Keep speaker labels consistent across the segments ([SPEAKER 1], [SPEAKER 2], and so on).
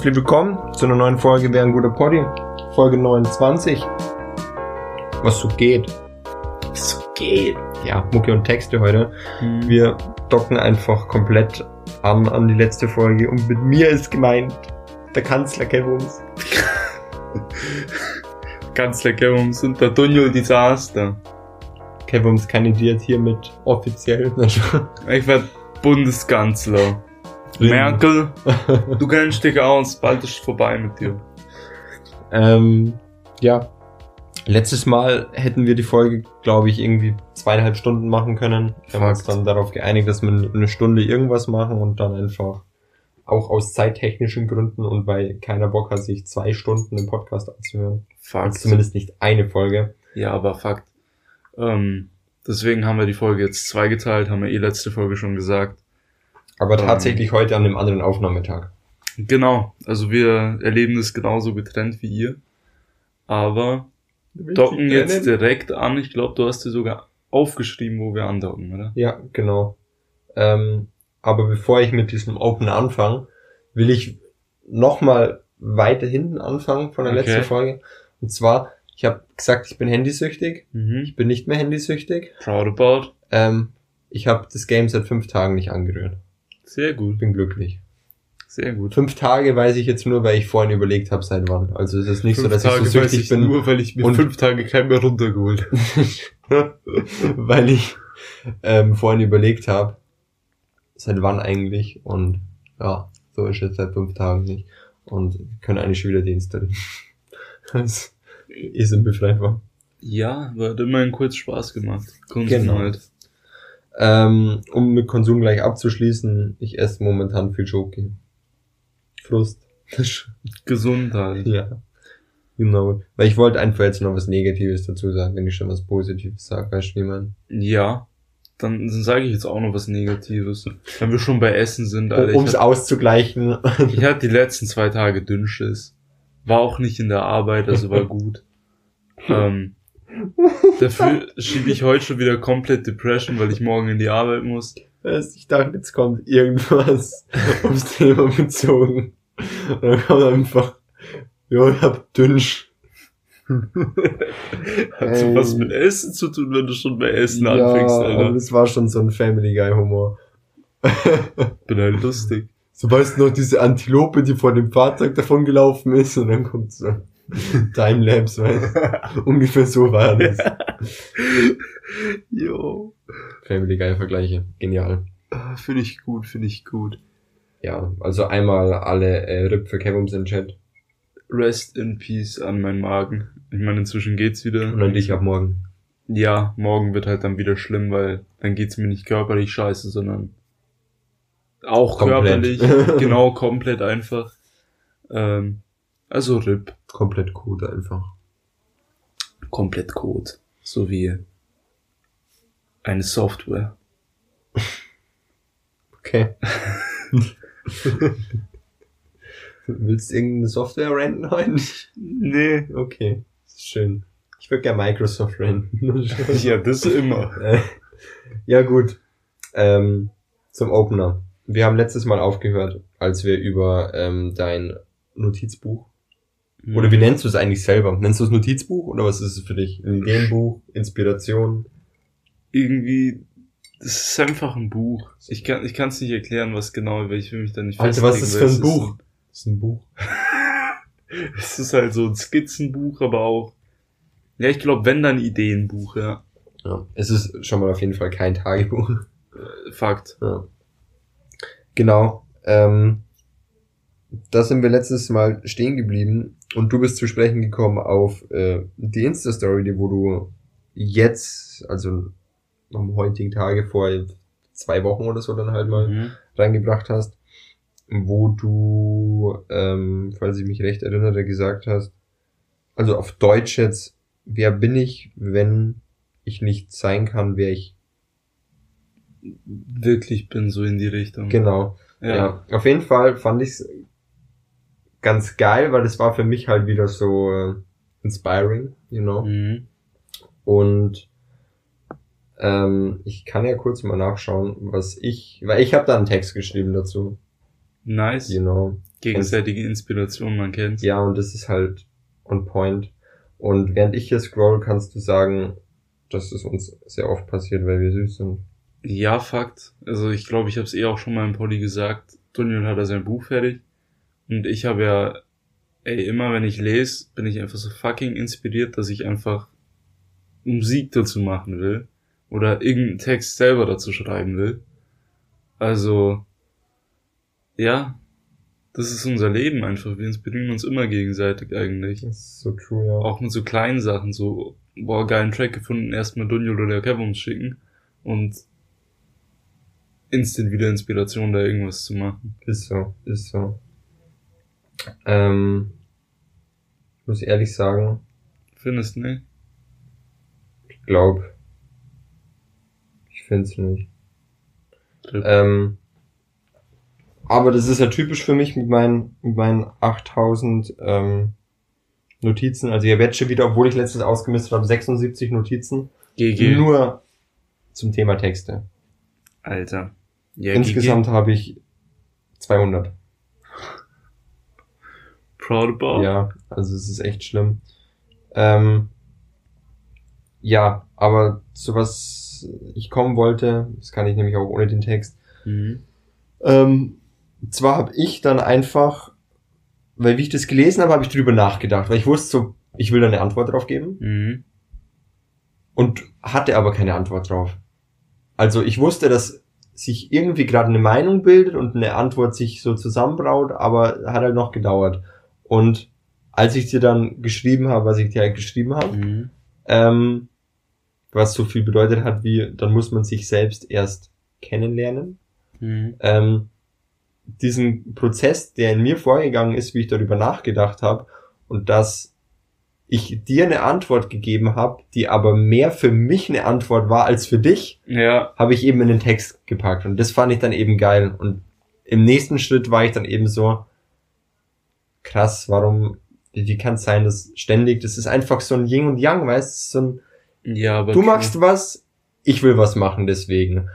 [SPEAKER 1] Herzlich willkommen zu einer neuen Folge Wer ein guter Poddy. Folge 29. Was so geht.
[SPEAKER 2] Was so geht.
[SPEAKER 1] Ja, Mucke und Texte heute.
[SPEAKER 2] Hm.
[SPEAKER 1] Wir docken einfach komplett an an die letzte Folge und mit mir ist gemeint der Kanzler Kevums.
[SPEAKER 2] Kanzler Kevums und der Dunjo Disaster.
[SPEAKER 1] Kevums kandidiert hiermit offiziell.
[SPEAKER 2] Ich werd Bundeskanzler. Merkel, du kennst dich aus, bald ist es vorbei mit dir.
[SPEAKER 1] ähm, ja. Letztes Mal hätten wir die Folge, glaube ich, irgendwie zweieinhalb Stunden machen können. Wir haben uns dann darauf geeinigt, dass wir eine Stunde irgendwas machen und dann einfach auch aus zeittechnischen Gründen und weil keiner Bock hat, sich zwei Stunden im Podcast anzuhören.
[SPEAKER 2] Fakt.
[SPEAKER 1] Also zumindest nicht eine Folge.
[SPEAKER 2] Ja, aber Fakt. Ähm, deswegen haben wir die Folge jetzt zweigeteilt, haben wir eh letzte Folge schon gesagt.
[SPEAKER 1] Aber
[SPEAKER 2] Ähm.
[SPEAKER 1] tatsächlich heute an einem anderen Aufnahmetag.
[SPEAKER 2] Genau, also wir erleben das genauso getrennt wie ihr. Aber docken jetzt direkt an. Ich glaube, du hast dir sogar aufgeschrieben, wo wir andocken, oder?
[SPEAKER 1] Ja, genau. Ähm, aber bevor ich mit diesem Open anfange, will ich nochmal weiter hinten anfangen von der
[SPEAKER 2] Okay.
[SPEAKER 1] letzten Folge. Und zwar, ich habe gesagt, ich bin handysüchtig.
[SPEAKER 2] Mhm.
[SPEAKER 1] Ich bin nicht mehr handysüchtig.
[SPEAKER 2] Proud about.
[SPEAKER 1] Ähm, ich habe das Game seit fünf Tagen nicht angerührt.
[SPEAKER 2] Sehr gut,
[SPEAKER 1] Bin glücklich.
[SPEAKER 2] sehr gut.
[SPEAKER 1] Fünf Tage weiß ich jetzt nur, weil ich vorhin überlegt habe, seit wann. Also es ist nicht so, dass ich so
[SPEAKER 2] weiß
[SPEAKER 1] süchtig
[SPEAKER 2] ich
[SPEAKER 1] bin,
[SPEAKER 2] Nur weil ich mir
[SPEAKER 1] und-
[SPEAKER 2] fünf Tage kein mehr runtergeholt.
[SPEAKER 1] weil ich ähm, vorhin überlegt habe, seit wann eigentlich. Und ja, so ist jetzt seit fünf Tagen nicht. Und können eigentlich schon wieder deinstallieren. Das ist ein bisschen einfach.
[SPEAKER 2] Ja, aber hat immerhin kurz Spaß gemacht. Konsum
[SPEAKER 1] Genau.
[SPEAKER 2] halt.
[SPEAKER 1] Ähm, um mit Konsum gleich abzuschließen, ich esse momentan viel Schoki. Frust.
[SPEAKER 2] Gesund halt.
[SPEAKER 1] ja. Genau. Weil ich wollte einfach jetzt noch was Negatives dazu sagen, wenn ich schon was Positives sage, weißt du, wie man.
[SPEAKER 2] Ja. Dann, dann sage ich jetzt auch noch was Negatives. Wenn wir schon bei Essen sind, Alter.
[SPEAKER 1] Um es auszugleichen.
[SPEAKER 2] ich hatte die letzten zwei Tage Dünnschiss. War auch nicht in der Arbeit, also war gut. ähm, dafür schiebe ich heute schon wieder komplett Depression, weil ich morgen in die Arbeit muss.
[SPEAKER 1] Ich dachte, jetzt kommt irgendwas aufs Thema bezogen. Und dann kommt einfach, jo, ich hab Dünsch.
[SPEAKER 2] Hat so was mit Essen zu tun, wenn du schon bei Essen
[SPEAKER 1] ja,
[SPEAKER 2] anfängst,
[SPEAKER 1] aber
[SPEAKER 2] Alter.
[SPEAKER 1] das war schon so ein Family Guy Humor.
[SPEAKER 2] Bin halt lustig.
[SPEAKER 1] So weißt du noch diese Antilope, die vor dem Fahrzeug davon gelaufen ist und dann kommt so Timelapse, weißt? Ungefähr so war das.
[SPEAKER 2] Jo.
[SPEAKER 1] Family Guy Vergleiche. Genial.
[SPEAKER 2] Finde ich gut, finde ich gut.
[SPEAKER 1] Ja, also einmal alle äh, RIP für Kevums im Chat
[SPEAKER 2] Rest in Peace an meinen Magen. Ich meine, inzwischen geht's wieder.
[SPEAKER 1] und an dich ab morgen.
[SPEAKER 2] Ja, morgen wird halt dann wieder schlimm, weil dann geht's mir nicht körperlich scheiße, sondern auch
[SPEAKER 1] Komplett.
[SPEAKER 2] körperlich. genau, komplett einfach. Ähm, also RIP.
[SPEAKER 1] Komplett gut einfach.
[SPEAKER 2] Komplett Code. So wie eine Software.
[SPEAKER 1] Okay. Willst du irgendeine Software renten heute?
[SPEAKER 2] Nee.
[SPEAKER 1] Okay, schön. Ich würde gerne Microsoft renten.
[SPEAKER 2] Ja, das immer.
[SPEAKER 1] Ja gut, ähm, zum Opener. Wir haben letztes Mal aufgehört, als wir über ähm, dein Notizbuch, oder wie nennst du es eigentlich selber? Nennst du es Notizbuch oder was ist es für dich? Ein Ideenbuch, Inspiration?
[SPEAKER 2] irgendwie, das ist einfach ein Buch. Ich kann ich kann's nicht erklären, was genau, weil ich will mich da nicht
[SPEAKER 1] Alter, was ist das für ein Buch? Das ist ein Buch.
[SPEAKER 2] Es ist halt so ein Skizzenbuch, aber auch, ja, ich glaube, wenn dann Ideenbuch, ja.
[SPEAKER 1] Ja, es ist schon mal auf jeden Fall kein Tagebuch.
[SPEAKER 2] Äh, Fakt.
[SPEAKER 1] Ja. Genau. Ähm, da sind wir letztes Mal stehen geblieben und du bist zu sprechen gekommen auf äh, die Insta-Story, die wo du jetzt, also am heutigen Tage vor zwei Wochen oder so dann halt mal
[SPEAKER 2] Mhm.
[SPEAKER 1] reingebracht hast, wo du, ähm, falls ich mich recht erinnere, gesagt hast, also auf Deutsch jetzt, wer bin ich, wenn ich nicht sein kann, wer ich
[SPEAKER 2] Wirklich bin so in die Richtung.
[SPEAKER 1] genau.
[SPEAKER 2] Ja.
[SPEAKER 1] Ja. auf jeden Fall fand ich's ganz geil, weil das war für mich halt wieder so äh, inspiring, you know.
[SPEAKER 2] Mhm.
[SPEAKER 1] Und ähm, ich kann ja kurz mal nachschauen, was ich, weil ich habe da einen Text geschrieben dazu.
[SPEAKER 2] Nice.
[SPEAKER 1] You know.
[SPEAKER 2] Gegenseitige Inspiration, man kennt's.
[SPEAKER 1] Ja, und das ist halt on point. Und während ich hier scroll, kannst du sagen, dass es uns sehr oft passiert, weil wir süß sind.
[SPEAKER 2] Ja, Fakt. Also ich glaube, ich habe es eh auch schon mal im Poddy gesagt. Daniel hat da sein Buch fertig. Und ich habe ja, ey, immer wenn ich lese, bin ich einfach so fucking inspiriert, dass ich einfach Musik dazu machen will. Oder irgendeinen Text selber dazu schreiben will. Also, ja, das ist unser Leben einfach. Wir inspirieren uns immer gegenseitig eigentlich.
[SPEAKER 1] Das ist so true, ja.
[SPEAKER 2] Auch mit so kleinen Sachen, so, boah, geilen Track gefunden, erstmal Dunjol oder uns schicken und instant wieder Inspiration, da irgendwas zu machen.
[SPEAKER 1] Ist so, ist so. Ähm, ich muss ehrlich sagen,
[SPEAKER 2] Findest du nicht?
[SPEAKER 1] ich glaube, ich find's nicht.
[SPEAKER 2] Trip.
[SPEAKER 1] Ähm, aber das ist ja typisch für mich mit meinen, mit meinen 8000 ähm, Notizen. Also habe jetzt schon wieder, obwohl ich letztens ausgemistet habe, 76 Notizen.
[SPEAKER 2] GG.
[SPEAKER 1] Nur zum Thema Texte.
[SPEAKER 2] Alter. Ja,
[SPEAKER 1] Insgesamt habe ich 200.
[SPEAKER 2] Proud about.
[SPEAKER 1] Ja, also es ist echt schlimm. Ähm, ja, aber zu was ich kommen wollte, das kann ich nämlich auch ohne den Text.
[SPEAKER 2] Mhm.
[SPEAKER 1] Ähm, zwar habe ich dann einfach, weil wie ich das gelesen habe, habe ich drüber nachgedacht, weil ich wusste so, ich will da eine Antwort drauf geben
[SPEAKER 2] Mhm.
[SPEAKER 1] und hatte aber keine Antwort drauf. Also ich wusste, dass sich irgendwie gerade eine Meinung bildet und eine Antwort sich so zusammenbraut, aber hat halt noch gedauert. Und als ich dir dann geschrieben habe, was ich dir halt geschrieben habe,
[SPEAKER 2] Mhm.
[SPEAKER 1] ähm, was so viel bedeutet hat wie, dann muss man sich selbst erst kennenlernen.
[SPEAKER 2] Mhm.
[SPEAKER 1] Ähm, diesen Prozess, der in mir vorgegangen ist, wie ich darüber nachgedacht habe und dass ich dir eine Antwort gegeben habe, die aber mehr für mich eine Antwort war als für dich,
[SPEAKER 2] Ja,
[SPEAKER 1] habe ich eben in den Text gepackt und das fand ich dann eben geil und im nächsten Schritt war ich dann eben so krass, warum wie kann es sein, dass ständig, das ist einfach so ein Yin und Yang, weißt du, so ein
[SPEAKER 2] ja, aber
[SPEAKER 1] du machst was, ich will was machen deswegen.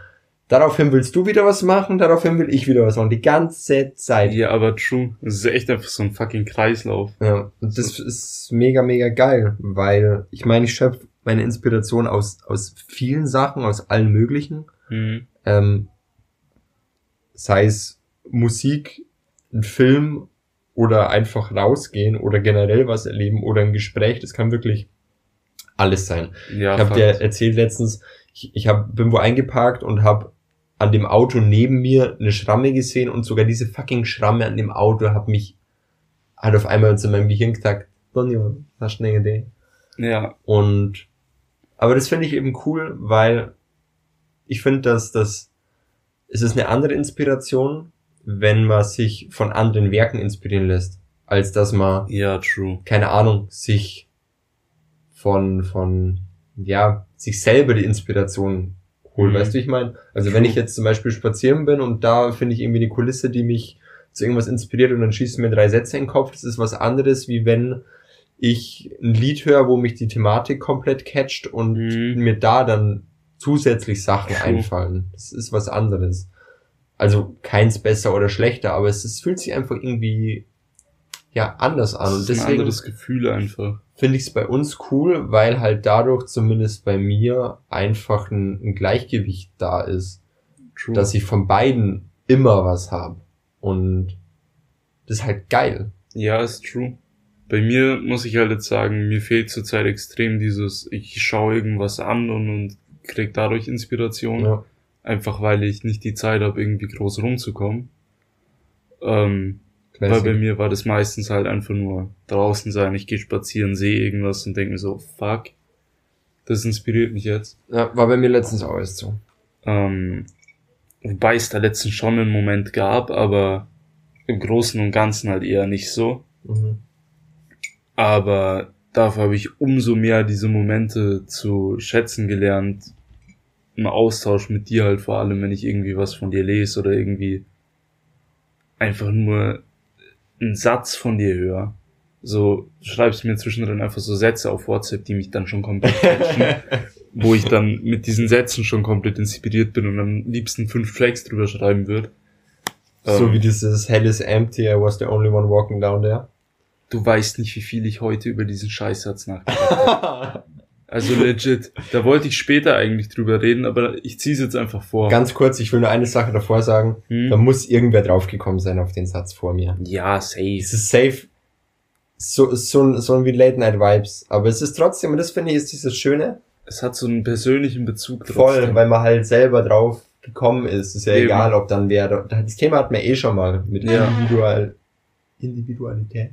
[SPEAKER 1] Daraufhin willst du wieder was machen, daraufhin will ich wieder was machen. Die ganze Zeit.
[SPEAKER 2] Ja, aber true. Es ist echt einfach so ein fucking Kreislauf.
[SPEAKER 1] Ja, und das ist mega, mega geil, weil ich meine, ich schöpfe meine Inspiration aus, aus vielen Sachen, aus allen möglichen.
[SPEAKER 2] Mhm.
[SPEAKER 1] Ähm, sei es Musik, ein Film oder einfach rausgehen oder generell was erleben oder ein Gespräch, das kann wirklich alles sein.
[SPEAKER 2] Ja,
[SPEAKER 1] Ich habe dir erzählt letztens, ich, ich hab, bin wo eingeparkt und habe an dem Auto neben mir eine Schramme gesehen und sogar diese fucking Schramme an dem Auto hat mich hat auf einmal zu meinem Gehirn gesagt, Donjo, hast du eine Idee?
[SPEAKER 2] Ja,
[SPEAKER 1] Und aber das finde ich eben cool, weil ich finde, dass das es ist eine andere Inspiration, wenn man sich von anderen Werken inspirieren lässt, als dass man
[SPEAKER 2] ja, true.
[SPEAKER 1] keine Ahnung, sich von, von, ja, sich selber die Inspiration holen,
[SPEAKER 2] Mhm.
[SPEAKER 1] weißt du, wie ich meine? Also wenn
[SPEAKER 2] True.
[SPEAKER 1] ich jetzt zum Beispiel spazieren bin und da finde ich irgendwie eine Kulisse, die mich zu irgendwas inspiriert und dann schießen mir drei Sätze in den Kopf, das ist was anderes, wie wenn ich ein Lied höre, wo mich die Thematik komplett catcht und
[SPEAKER 2] Mhm.
[SPEAKER 1] mir da dann zusätzlich Sachen
[SPEAKER 2] True.
[SPEAKER 1] einfallen. Das ist was anderes. Also keins besser oder schlechter, aber es, es fühlt sich einfach irgendwie ja anders an.
[SPEAKER 2] Das
[SPEAKER 1] Und
[SPEAKER 2] ist ein
[SPEAKER 1] deswegen
[SPEAKER 2] anderes Gefühl einfach.
[SPEAKER 1] finde ich es bei uns cool, weil halt dadurch zumindest bei mir einfach ein, ein Gleichgewicht da ist,
[SPEAKER 2] True.
[SPEAKER 1] dass ich von beiden immer was habe. Und das ist halt geil.
[SPEAKER 2] Ja, ist true. Bei mir muss ich halt jetzt sagen, mir fehlt zurzeit extrem dieses, ich schaue irgendwas an und, und krieg dadurch Inspiration.
[SPEAKER 1] Ja.
[SPEAKER 2] Einfach weil ich nicht die Zeit habe, irgendwie groß rumzukommen. Ähm, weil bei mir war das meistens halt einfach nur draußen sein, ich gehe spazieren, sehe irgendwas und denke mir so, fuck, das inspiriert mich jetzt.
[SPEAKER 1] ja, war bei mir letztens auch erst so.
[SPEAKER 2] Ähm, wobei es da letztens schon einen Moment gab, aber im Großen und Ganzen halt eher nicht so.
[SPEAKER 1] Mhm.
[SPEAKER 2] Aber dafür habe ich umso mehr diese Momente zu schätzen gelernt. Im Austausch mit dir halt vor allem, wenn ich irgendwie was von dir lese oder irgendwie einfach nur einen Satz von dir höre. So, du schreibst mir zwischendrin einfach so Sätze auf WhatsApp, die mich dann schon komplett catchen, wo ich dann mit diesen Sätzen schon komplett inspiriert bin und am liebsten fünf Tracks drüber schreiben würde.
[SPEAKER 1] so
[SPEAKER 2] Ähm,
[SPEAKER 1] wie dieses Hell is empty, I was the only one walking down there.
[SPEAKER 2] Du weißt nicht, wie viel ich heute über diesen Scheißsatz nachgedacht habe. Also legit. Da wollte ich später eigentlich drüber reden, aber ich zieh's jetzt einfach vor.
[SPEAKER 1] Ganz kurz, ich will nur eine Sache davor sagen.
[SPEAKER 2] Hm?
[SPEAKER 1] Da muss irgendwer draufgekommen sein auf den Satz vor mir.
[SPEAKER 2] Ja, safe.
[SPEAKER 1] Es ist safe so, so, so wie Late Night Vibes. Aber es ist trotzdem, und das finde ich ist dieses Schöne,
[SPEAKER 2] Es hat so einen persönlichen Bezug
[SPEAKER 1] voll, weil man halt selber drauf gekommen ist. Ist ja
[SPEAKER 2] Eben.
[SPEAKER 1] egal, ob dann wer, das Thema hatten wir eh schon mal mit
[SPEAKER 2] Ja.
[SPEAKER 1] Individual, Individualität.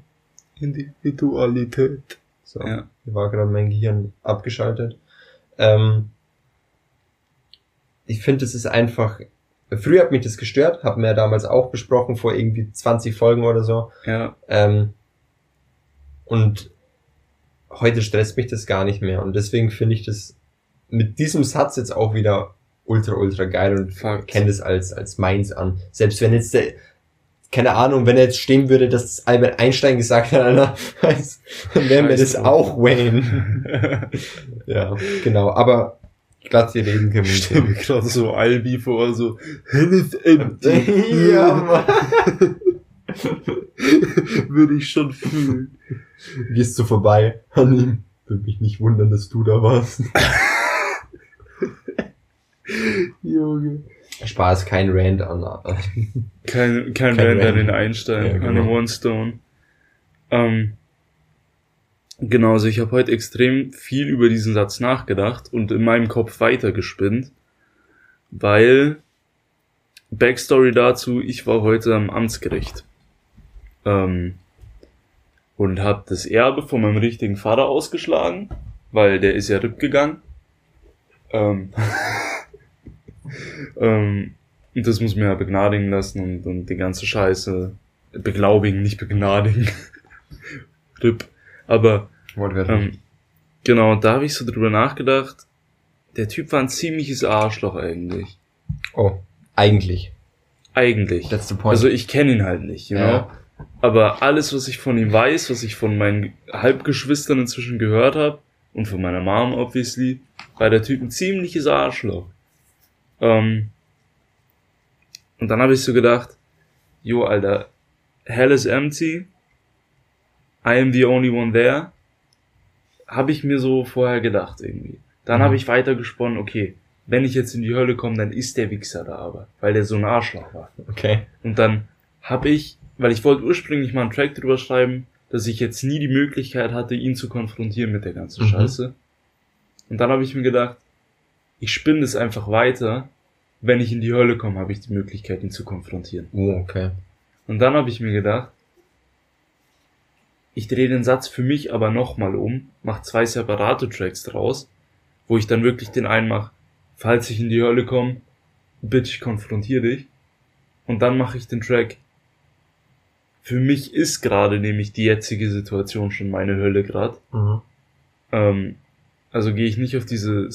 [SPEAKER 2] Individualität.
[SPEAKER 1] So,
[SPEAKER 2] Ja.
[SPEAKER 1] Hier war gerade mein Gehirn abgeschaltet. Ähm, ich finde, es ist einfach, früher hat mich das gestört, haben wir ja damals auch besprochen, vor irgendwie 20 Folgen oder so.
[SPEAKER 2] Ja,
[SPEAKER 1] Ähm, und heute stresst mich das gar nicht mehr. Und deswegen finde ich das mit diesem Satz jetzt auch wieder ultra, ultra geil und kenne das als, als meins an. Selbst wenn jetzt der, keine Ahnung, wenn er jetzt stehen würde, dass das Albert Einstein gesagt hat, Alter, dann wäre mir das auch Wayne. ja, genau. Aber glatt wir reden können.
[SPEAKER 2] Ich stell mir gerade so Albi vor, so is empty.
[SPEAKER 1] ja, Mann.
[SPEAKER 2] Würde ich schon fühlen.
[SPEAKER 1] Gehst du vorbei an ihm. Würde mich nicht wundern, dass du da warst.
[SPEAKER 2] Junge.
[SPEAKER 1] Spaß, kein Rand an.
[SPEAKER 2] Kein, kein,
[SPEAKER 1] Kein
[SPEAKER 2] Rand an den Einstein,
[SPEAKER 1] Ja,
[SPEAKER 2] an den
[SPEAKER 1] genau.
[SPEAKER 2] One Stone. Ähm, genau, also ich habe heute extrem viel über diesen Satz nachgedacht und in meinem Kopf weitergespinnt, weil Backstory dazu, ich war heute am Amtsgericht ähm, und habe das Erbe von meinem richtigen Vater ausgeschlagen, weil der ist ja RIP gegangen. Ähm, ähm, und das muss mir ja begnadigen lassen und, und die ganze Scheiße beglaubigen, nicht begnadigen. RIP. Aber ähm, genau, da habe ich so drüber nachgedacht. Der Typ war ein ziemliches Arschloch eigentlich.
[SPEAKER 1] oh, eigentlich.
[SPEAKER 2] Eigentlich.
[SPEAKER 1] That's the point.
[SPEAKER 2] Also ich kenne ihn halt nicht, you know?
[SPEAKER 1] Ja.
[SPEAKER 2] Aber alles, was ich von ihm weiß, was ich von meinen Halbgeschwistern inzwischen gehört habe und von meiner Mom obviously, war der Typ ein ziemliches Arschloch. Ähm, und dann habe ich so gedacht, jo, Alter, hell is empty, I am the only one there, habe ich mir so vorher gedacht irgendwie. Dann
[SPEAKER 1] Mhm.
[SPEAKER 2] habe ich weiter gesponnen, okay, wenn ich jetzt in die Hölle komme, dann ist der Wichser da aber, weil der so ein Arschloch war.
[SPEAKER 1] okay.
[SPEAKER 2] Und dann habe ich, weil ich wollte ursprünglich mal einen Track drüber schreiben, dass ich jetzt nie die Möglichkeit hatte, ihn zu konfrontieren mit der ganzen
[SPEAKER 1] Mhm.
[SPEAKER 2] Scheiße. Und dann habe ich mir gedacht, ich spinne das einfach weiter. Wenn ich in die Hölle komme, habe ich die Möglichkeit, ihn zu konfrontieren.
[SPEAKER 1] Oh, okay.
[SPEAKER 2] Und dann habe ich mir gedacht, ich drehe den Satz für mich aber nochmal um, mache zwei separate Tracks draus, wo ich dann wirklich den einen mache, falls ich in die Hölle komme, bitte ich konfrontiere dich. Und dann mache ich den Track. Für mich ist gerade nämlich die jetzige Situation schon meine Hölle gerade.
[SPEAKER 1] Mhm.
[SPEAKER 2] Ähm, also gehe ich nicht auf diese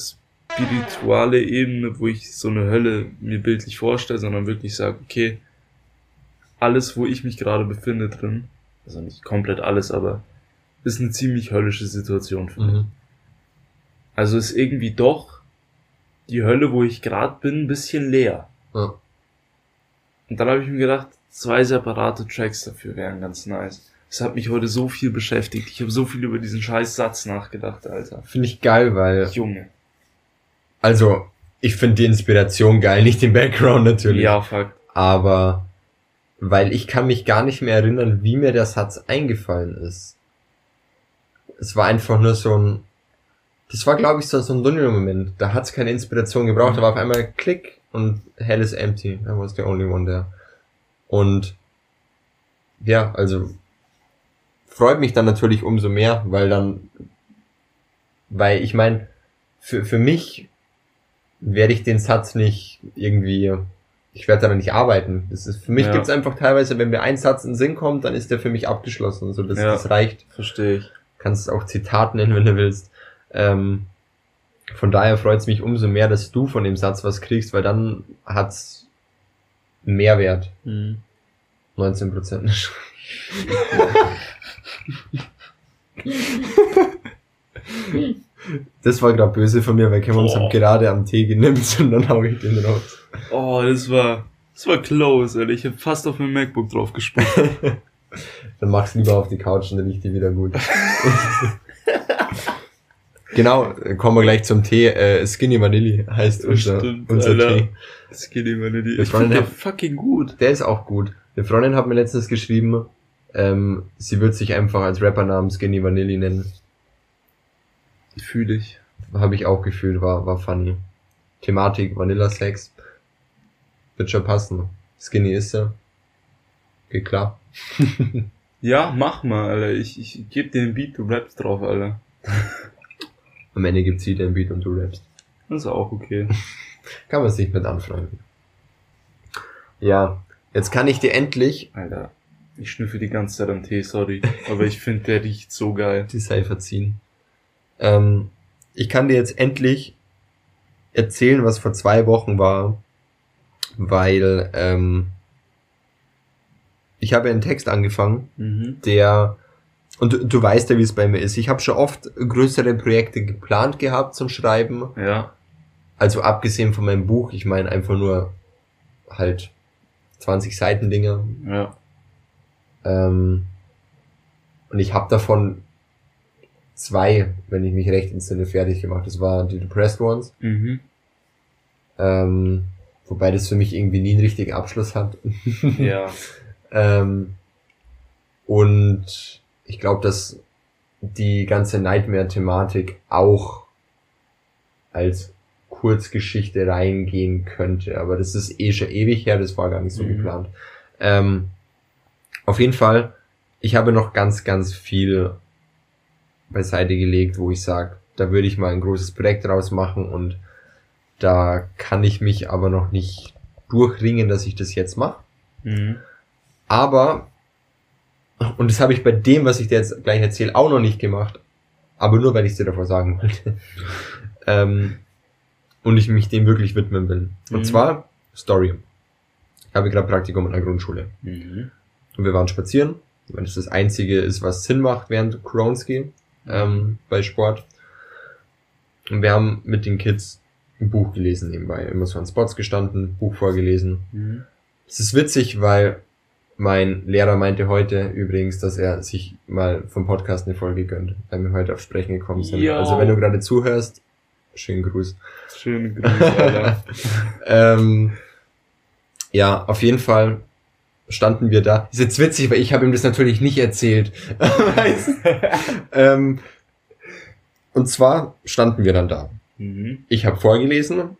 [SPEAKER 2] spirituale Ebene, wo ich so eine Hölle mir bildlich vorstelle, sondern wirklich sage, okay, alles, wo ich mich gerade befinde drin, also nicht komplett alles, aber ist eine ziemlich höllische Situation für mich.
[SPEAKER 1] Mhm.
[SPEAKER 2] Also ist irgendwie doch die Hölle, wo ich gerade bin, ein bisschen leer.
[SPEAKER 1] Ja.
[SPEAKER 2] Und dann habe ich mir gedacht, zwei separate Tracks dafür wären ganz nice. Es hat mich heute so viel beschäftigt. Ich habe so viel über diesen scheiß Satz nachgedacht, Alter.
[SPEAKER 1] Finde ich geil, weil,
[SPEAKER 2] Junge.
[SPEAKER 1] Also, ich finde die Inspiration geil, nicht den Background natürlich.
[SPEAKER 2] Ja, fuck.
[SPEAKER 1] Aber, weil ich kann mich gar nicht mehr erinnern, wie mir der Satz eingefallen ist. Es war einfach nur so ein, das war glaube ich so, so ein Tunnel-Moment. Da hat's keine Inspiration gebraucht, da war auf einmal Klick und Hell is empty. I was the only one there. Und, ja, also, freut mich dann natürlich umso mehr, weil dann, weil ich meine, für, für mich werde ich den Satz nicht irgendwie, ich werde daran nicht arbeiten. Das ist, für mich
[SPEAKER 2] Ja.
[SPEAKER 1] gibt's einfach teilweise, wenn mir ein Satz in den Sinn kommt, dann ist der für mich abgeschlossen. So, das,
[SPEAKER 2] Ja.
[SPEAKER 1] das reicht.
[SPEAKER 2] Verstehe ich.
[SPEAKER 1] Kannst auch Zitat nennen, wenn du willst. Ähm, von daher freut's mich umso mehr, dass du von dem Satz was kriegst, weil dann hat's einen Mehrwert.
[SPEAKER 2] Mhm.
[SPEAKER 1] 19 Prozent. Das war gerade böse von mir, weil Kim uns
[SPEAKER 2] Boah.
[SPEAKER 1] gerade am Tee genimmt und dann hau ich den raus.
[SPEAKER 2] Oh, das war Das war close, Alter. Ich hab fast auf mein MacBook drauf gespuckt.
[SPEAKER 1] Dann mach's lieber auf die Couch und dann riecht die wieder gut. genau, kommen wir gleich zum Tee. Äh, Skinny Vanilli heißt unser,
[SPEAKER 2] Stimmt,
[SPEAKER 1] unser
[SPEAKER 2] Alter.
[SPEAKER 1] Tee.
[SPEAKER 2] Skinny Vanilli. Ich
[SPEAKER 1] war
[SPEAKER 2] find
[SPEAKER 1] eine-
[SPEAKER 2] den fucking gut.
[SPEAKER 1] Der ist auch gut. Eine Freundin hat mir letztens geschrieben, ähm, sie wird sich einfach als Rappernamen Skinny Vanilli nennen.
[SPEAKER 2] Fühl ich.
[SPEAKER 1] Habe ich auch gefühlt, war, war funny. Thematik Vanilla Sex. Wird schon passen. Skinny ist er. Geht klar.
[SPEAKER 2] Ja, mach mal, Alter. Ich, ich geb dir den Beat, du rappst drauf, Alter.
[SPEAKER 1] Am Ende gibt's wieder ein Beat und du rappst.
[SPEAKER 2] Das ist auch okay.
[SPEAKER 1] Kann man sich mit anfreunden. Ja, jetzt kann ich dir endlich,
[SPEAKER 2] Alter. Ich schnüffel die ganze Zeit am Tee, sorry. Aber ich finde, der riecht so geil.
[SPEAKER 1] die Seife ziehen. Ähm, ich kann dir jetzt endlich erzählen, was vor zwei Wochen war, weil ähm, ich habe einen Text angefangen,
[SPEAKER 2] Mhm.
[SPEAKER 1] der und du, du weißt ja, wie es bei mir ist. Ich habe schon oft größere Projekte geplant gehabt zum Schreiben,
[SPEAKER 2] Ja.
[SPEAKER 1] also abgesehen von meinem Buch. Ich meine einfach nur halt 20 Seiten Dinge.
[SPEAKER 2] Ja.
[SPEAKER 1] Ähm, und ich habe davon zwei, wenn ich mich recht entsinne, fertig gemacht. Das waren die Depressed Ones.
[SPEAKER 2] Mhm.
[SPEAKER 1] Ähm, wobei das für mich irgendwie nie einen richtigen Abschluss hat.
[SPEAKER 2] Ja.
[SPEAKER 1] ähm, und ich glaube, dass die ganze Nightmare-Thematik auch als Kurzgeschichte reingehen könnte. Aber das ist eh schon ewig her, das war gar nicht so
[SPEAKER 2] Mhm.
[SPEAKER 1] geplant. Ähm, auf jeden Fall, ich habe noch ganz, ganz viel beiseite gelegt, wo ich sage, da würde ich mal ein großes Projekt draus machen und da kann ich mich aber noch nicht durchringen, dass ich das jetzt mache.
[SPEAKER 2] Mhm.
[SPEAKER 1] Aber, und das habe ich bei dem, was ich dir jetzt gleich erzähle, auch noch nicht gemacht. Aber nur, weil ich es dir davor sagen wollte. ähm, und ich mich dem wirklich widmen will. Und
[SPEAKER 2] Mhm.
[SPEAKER 1] zwar Story. Ich habe gerade Praktikum in der Grundschule.
[SPEAKER 2] Mhm.
[SPEAKER 1] Und wir waren spazieren. Weil das das Einzige ist, was Sinn macht während Kronski ähm, bei Sport. Und wir haben mit den Kids ein Buch gelesen nebenbei. Immer so an Spots gestanden, Buch vorgelesen.
[SPEAKER 2] Mhm.
[SPEAKER 1] Es ist witzig, weil mein Lehrer meinte heute übrigens, dass er sich mal vom Podcast eine Folge gönnt, weil wir heute auf Sprechen gekommen sind.
[SPEAKER 2] Jo.
[SPEAKER 1] Also wenn du gerade zuhörst, schönen Gruß.
[SPEAKER 2] Schöne Grüße, Alter.
[SPEAKER 1] ähm, ja, auf jeden Fall standen wir da. Ist jetzt witzig, weil ich habe ihm das natürlich nicht erzählt. Ähm, und zwar standen wir dann da.
[SPEAKER 2] mhm.
[SPEAKER 1] Ich habe vorgelesen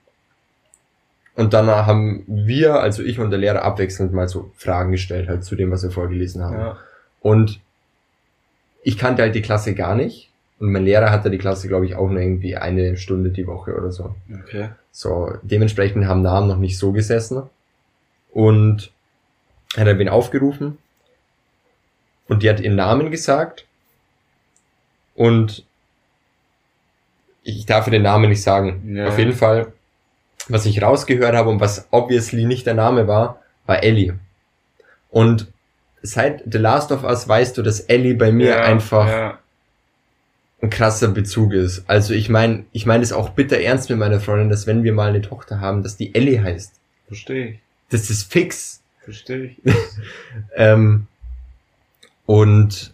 [SPEAKER 1] und danach haben wir, also ich und der Lehrer, abwechselnd mal so Fragen gestellt, halt zu dem, was wir vorgelesen haben.
[SPEAKER 2] Ja.
[SPEAKER 1] Und ich kannte halt die Klasse gar nicht. Und mein Lehrer hatte die Klasse, glaube ich, auch nur irgendwie eine Stunde die Woche oder so.
[SPEAKER 2] Okay.
[SPEAKER 1] So, dementsprechend haben Namen noch nicht so gesessen. Und hat er wen aufgerufen. Und die hat ihren Namen gesagt. Und ich darf den Namen nicht sagen.
[SPEAKER 2] Ja.
[SPEAKER 1] Auf jeden Fall, was ich rausgehört habe und was obviously nicht der Name war, war Ellie. Und seit The Last of Us weißt du, dass Ellie bei mir
[SPEAKER 2] ja,
[SPEAKER 1] einfach
[SPEAKER 2] Ja.
[SPEAKER 1] ein krasser Bezug ist. Also ich meine, ich meine es auch bitter ernst mit meiner Freundin, dass wenn wir mal eine Tochter haben, dass die Ellie heißt.
[SPEAKER 2] Verstehe ich.
[SPEAKER 1] Das ist fix.
[SPEAKER 2] Verstehe ich.
[SPEAKER 1] Ähm, und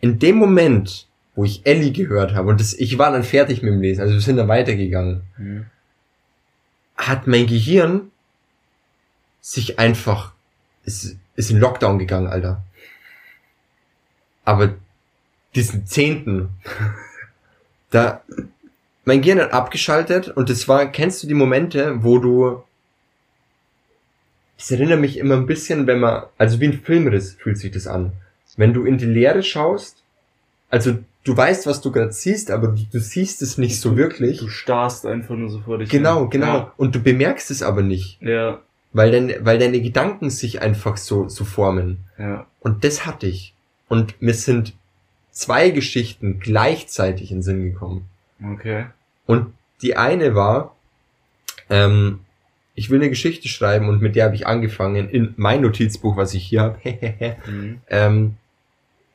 [SPEAKER 1] in dem Moment, wo ich Ellie gehört habe, und das, ich war dann fertig mit dem Lesen, also wir sind dann weitergegangen,
[SPEAKER 2] Mhm.
[SPEAKER 1] hat mein Gehirn sich einfach, ist, ist in Lockdown gegangen, Alter. Aber diesen Zehnten, da, mein Gehirn hat abgeschaltet und das war, kennst du die Momente, wo du, das erinnert mich immer ein bisschen, wenn man, also wie ein Filmriss fühlt sich das an. Wenn du in die Leere schaust, also du weißt, was du gerade siehst, aber du, du siehst es nicht so wirklich.
[SPEAKER 2] Du starrst einfach nur so vor dich.
[SPEAKER 1] Genau,
[SPEAKER 2] hin.
[SPEAKER 1] genau. Und du bemerkst es aber nicht,
[SPEAKER 2] Ja.
[SPEAKER 1] weil, dein, weil deine Gedanken sich einfach so, so formen.
[SPEAKER 2] Ja.
[SPEAKER 1] Und das hatte ich. Und mir sind zwei Geschichten gleichzeitig in den Sinn gekommen.
[SPEAKER 2] ja. Okay.
[SPEAKER 1] Und die eine war, ähm, ich will eine Geschichte schreiben und mit der habe ich angefangen in mein Notizbuch, was ich hier habe.
[SPEAKER 2] Mhm.
[SPEAKER 1] ähm,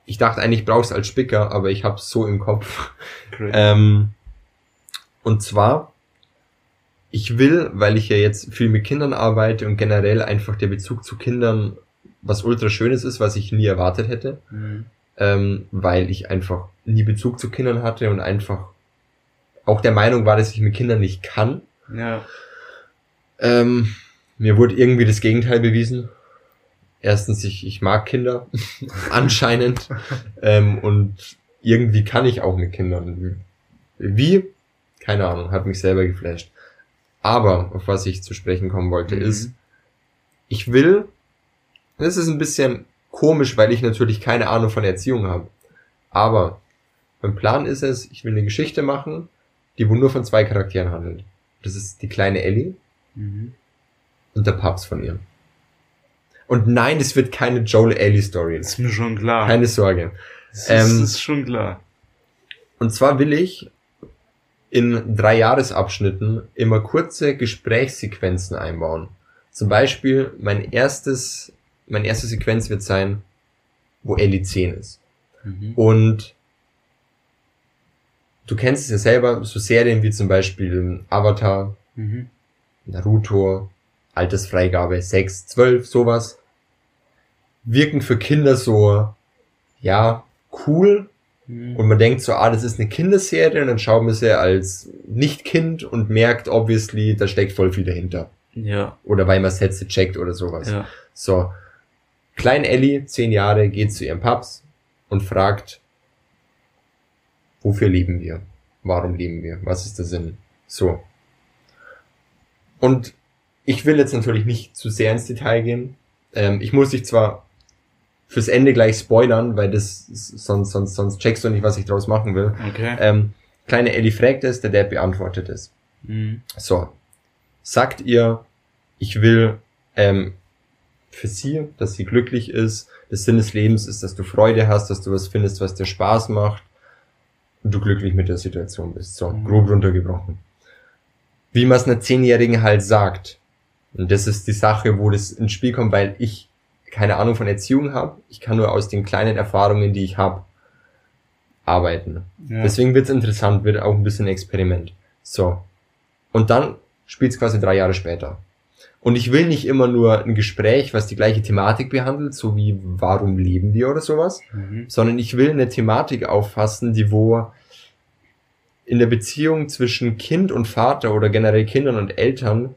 [SPEAKER 1] ich dachte eigentlich, ich brauch's als Spicker, aber ich hab's so im Kopf. Ähm, und zwar ich will, weil ich ja jetzt viel mit Kindern arbeite und generell einfach der Bezug zu Kindern was ultra schönes ist, was ich nie erwartet hätte,
[SPEAKER 2] Mhm.
[SPEAKER 1] ähm, weil ich einfach nie Bezug zu Kindern hatte und einfach auch der Meinung war, dass ich mit Kindern nicht kann.
[SPEAKER 2] Ja.
[SPEAKER 1] Ähm, mir wurde irgendwie das Gegenteil bewiesen. Erstens, ich, ich mag Kinder, anscheinend. ähm, und irgendwie kann ich auch mit Kindern. Wie? Keine Ahnung, hat mich selber geflasht. Aber, auf was ich zu sprechen kommen wollte,
[SPEAKER 2] Mhm.
[SPEAKER 1] ist, ich will, das ist ein bisschen komisch, weil ich natürlich keine Ahnung von Erziehung habe. Aber mein Plan ist es, ich will eine Geschichte machen, die wohl nur von zwei Charakteren handelt. Das ist die kleine Ellie
[SPEAKER 2] Mhm.
[SPEAKER 1] und der Papst von ihr. Und nein, es wird keine Joel Ellie Story.
[SPEAKER 2] Ist mir schon klar.
[SPEAKER 1] Keine Sorge.
[SPEAKER 2] das
[SPEAKER 1] ähm,
[SPEAKER 2] ist, ist schon klar.
[SPEAKER 1] Und zwar will ich in drei Jahresabschnitten immer kurze Gesprächssequenzen einbauen. Zum Beispiel mein erstes, meine erste Sequenz wird sein, wo Ellie 10 ist.
[SPEAKER 2] Mhm.
[SPEAKER 1] Und du kennst es ja selber, so Serien wie zum Beispiel Avatar,
[SPEAKER 2] Mhm.
[SPEAKER 1] Naruto, Altersfreigabe 6, 12, sowas, wirken für Kinder so, ja, cool.
[SPEAKER 2] Mhm.
[SPEAKER 1] Und man denkt so, ah, das ist eine Kinderserie und dann schaut man sie als Nicht-Kind und merkt, obviously, da steckt voll viel dahinter.
[SPEAKER 2] Ja.
[SPEAKER 1] Oder weil man Sätze checkt oder sowas.
[SPEAKER 2] Ja.
[SPEAKER 1] So. Klein Ellie, 10 Jahre, geht zu ihrem Paps und fragt, wofür leben wir? Warum leben wir? Was ist der Sinn? So. Und ich will jetzt natürlich nicht zu sehr ins Detail gehen. Ähm, ich muss dich zwar fürs Ende gleich spoilern, weil das sonst, sonst, sonst checkst du nicht, was ich draus machen will.
[SPEAKER 2] Okay.
[SPEAKER 1] Ähm, kleine Ellie fragt es, der Dad beantwortet es.
[SPEAKER 2] Mhm.
[SPEAKER 1] So. Sagt ihr, ich will ähm, für sie, dass sie glücklich ist. Der Sinn des Lebens ist, dass du Freude hast, dass du was findest, was dir Spaß macht und du glücklich mit der Situation bist. So,
[SPEAKER 2] Mhm.
[SPEAKER 1] grob runtergebrochen. Wie man es einer Zehnjährigen halt sagt. Und das ist die Sache, wo das ins Spiel kommt, weil ich keine Ahnung von Erziehung habe. Ich kann nur aus den kleinen Erfahrungen, die ich habe, arbeiten.
[SPEAKER 2] Ja.
[SPEAKER 1] Deswegen wird's interessant, wird auch ein bisschen ein Experiment. So. Und dann spielt's quasi drei Jahre später. Und ich will nicht immer nur ein Gespräch, was die gleiche Thematik behandelt, so wie warum leben wir oder sowas,
[SPEAKER 2] Mhm.
[SPEAKER 1] sondern ich will eine Thematik auffassen, die wo in der Beziehung zwischen Kind und Vater oder generell Kindern und Eltern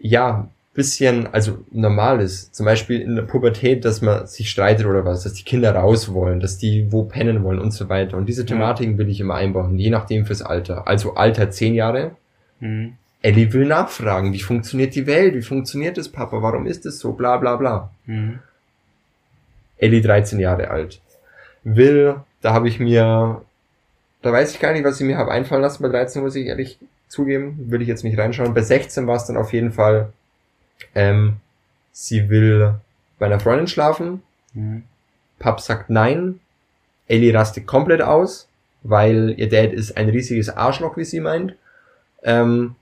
[SPEAKER 1] ja bisschen, also normal ist. Zum Beispiel in der Pubertät, dass man sich streitet oder was, dass die Kinder raus wollen, dass die wo pennen wollen und so weiter. Und diese Thematiken will ich immer einbauen, je nachdem fürs Alter. Also Alter 10 Jahre.
[SPEAKER 2] Mhm.
[SPEAKER 1] Ellie will nachfragen, wie funktioniert die Welt, wie funktioniert es, Papa, warum ist es so, bla bla bla.
[SPEAKER 2] Mhm.
[SPEAKER 1] Ellie 13 Jahre alt. Will, da habe ich mir, da weiß ich gar nicht, was ich mir habe einfallen lassen. Bei 13 muss ich ehrlich zugeben, will ich jetzt nicht reinschauen. Bei 16 war es dann auf jeden Fall, ähm, sie will bei einer Freundin schlafen.
[SPEAKER 2] Mhm.
[SPEAKER 1] Pap sagt nein. Ellie rastet komplett aus, weil ihr Dad ist ein riesiges Arschloch, wie sie meint. Ähm,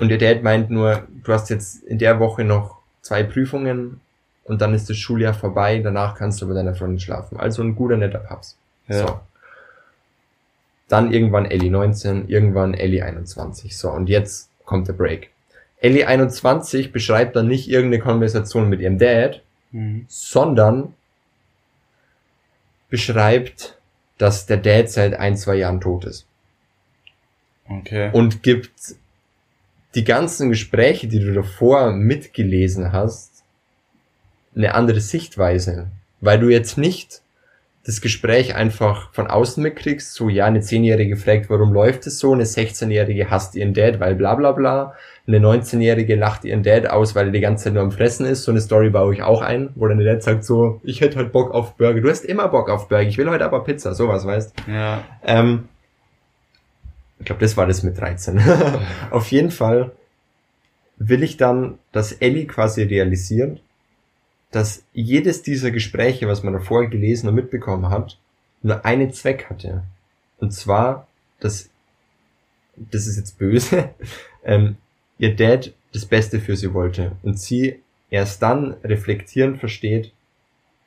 [SPEAKER 1] und ihr Dad meint nur, du hast jetzt in der Woche noch zwei Prüfungen und dann ist das Schuljahr vorbei, danach kannst du bei deiner Freundin schlafen. Also ein guter, netter Paps.
[SPEAKER 2] Ja.
[SPEAKER 1] So. Dann irgendwann Ellie 19, irgendwann Ellie 21. So, und jetzt kommt der Break. Ellie 21 beschreibt dann nicht irgendeine Konversation mit ihrem Dad,
[SPEAKER 2] Mhm.
[SPEAKER 1] sondern beschreibt, dass der Dad seit ein, zwei Jahren tot ist.
[SPEAKER 2] Okay.
[SPEAKER 1] Und gibt die ganzen Gespräche, die du davor mitgelesen hast, eine andere Sichtweise. Weil du jetzt nicht das Gespräch einfach von außen mitkriegst, so ja, eine Zehnjährige fragt, warum läuft es so, eine 16-Jährige hasst ihren Dad, weil bla bla bla, eine 19-Jährige lacht ihren Dad aus, weil er die ganze Zeit nur am Fressen ist, so eine Story baue ich auch ein, wo dann der Dad sagt so, ich hätte halt Bock auf Burger, du hast immer Bock auf Burger, ich will heute aber Pizza, sowas, weißt
[SPEAKER 2] Ja.
[SPEAKER 1] ähm, ich glaube, das war das mit 13. Auf jeden Fall will ich dann, dass Ellie quasi realisiert, dass jedes dieser Gespräche, was man davor gelesen und mitbekommen hat, nur einen Zweck hatte. Und zwar, dass, das ist jetzt böse, ähm, ihr Dad das Beste für sie wollte. Und sie erst dann reflektierend versteht,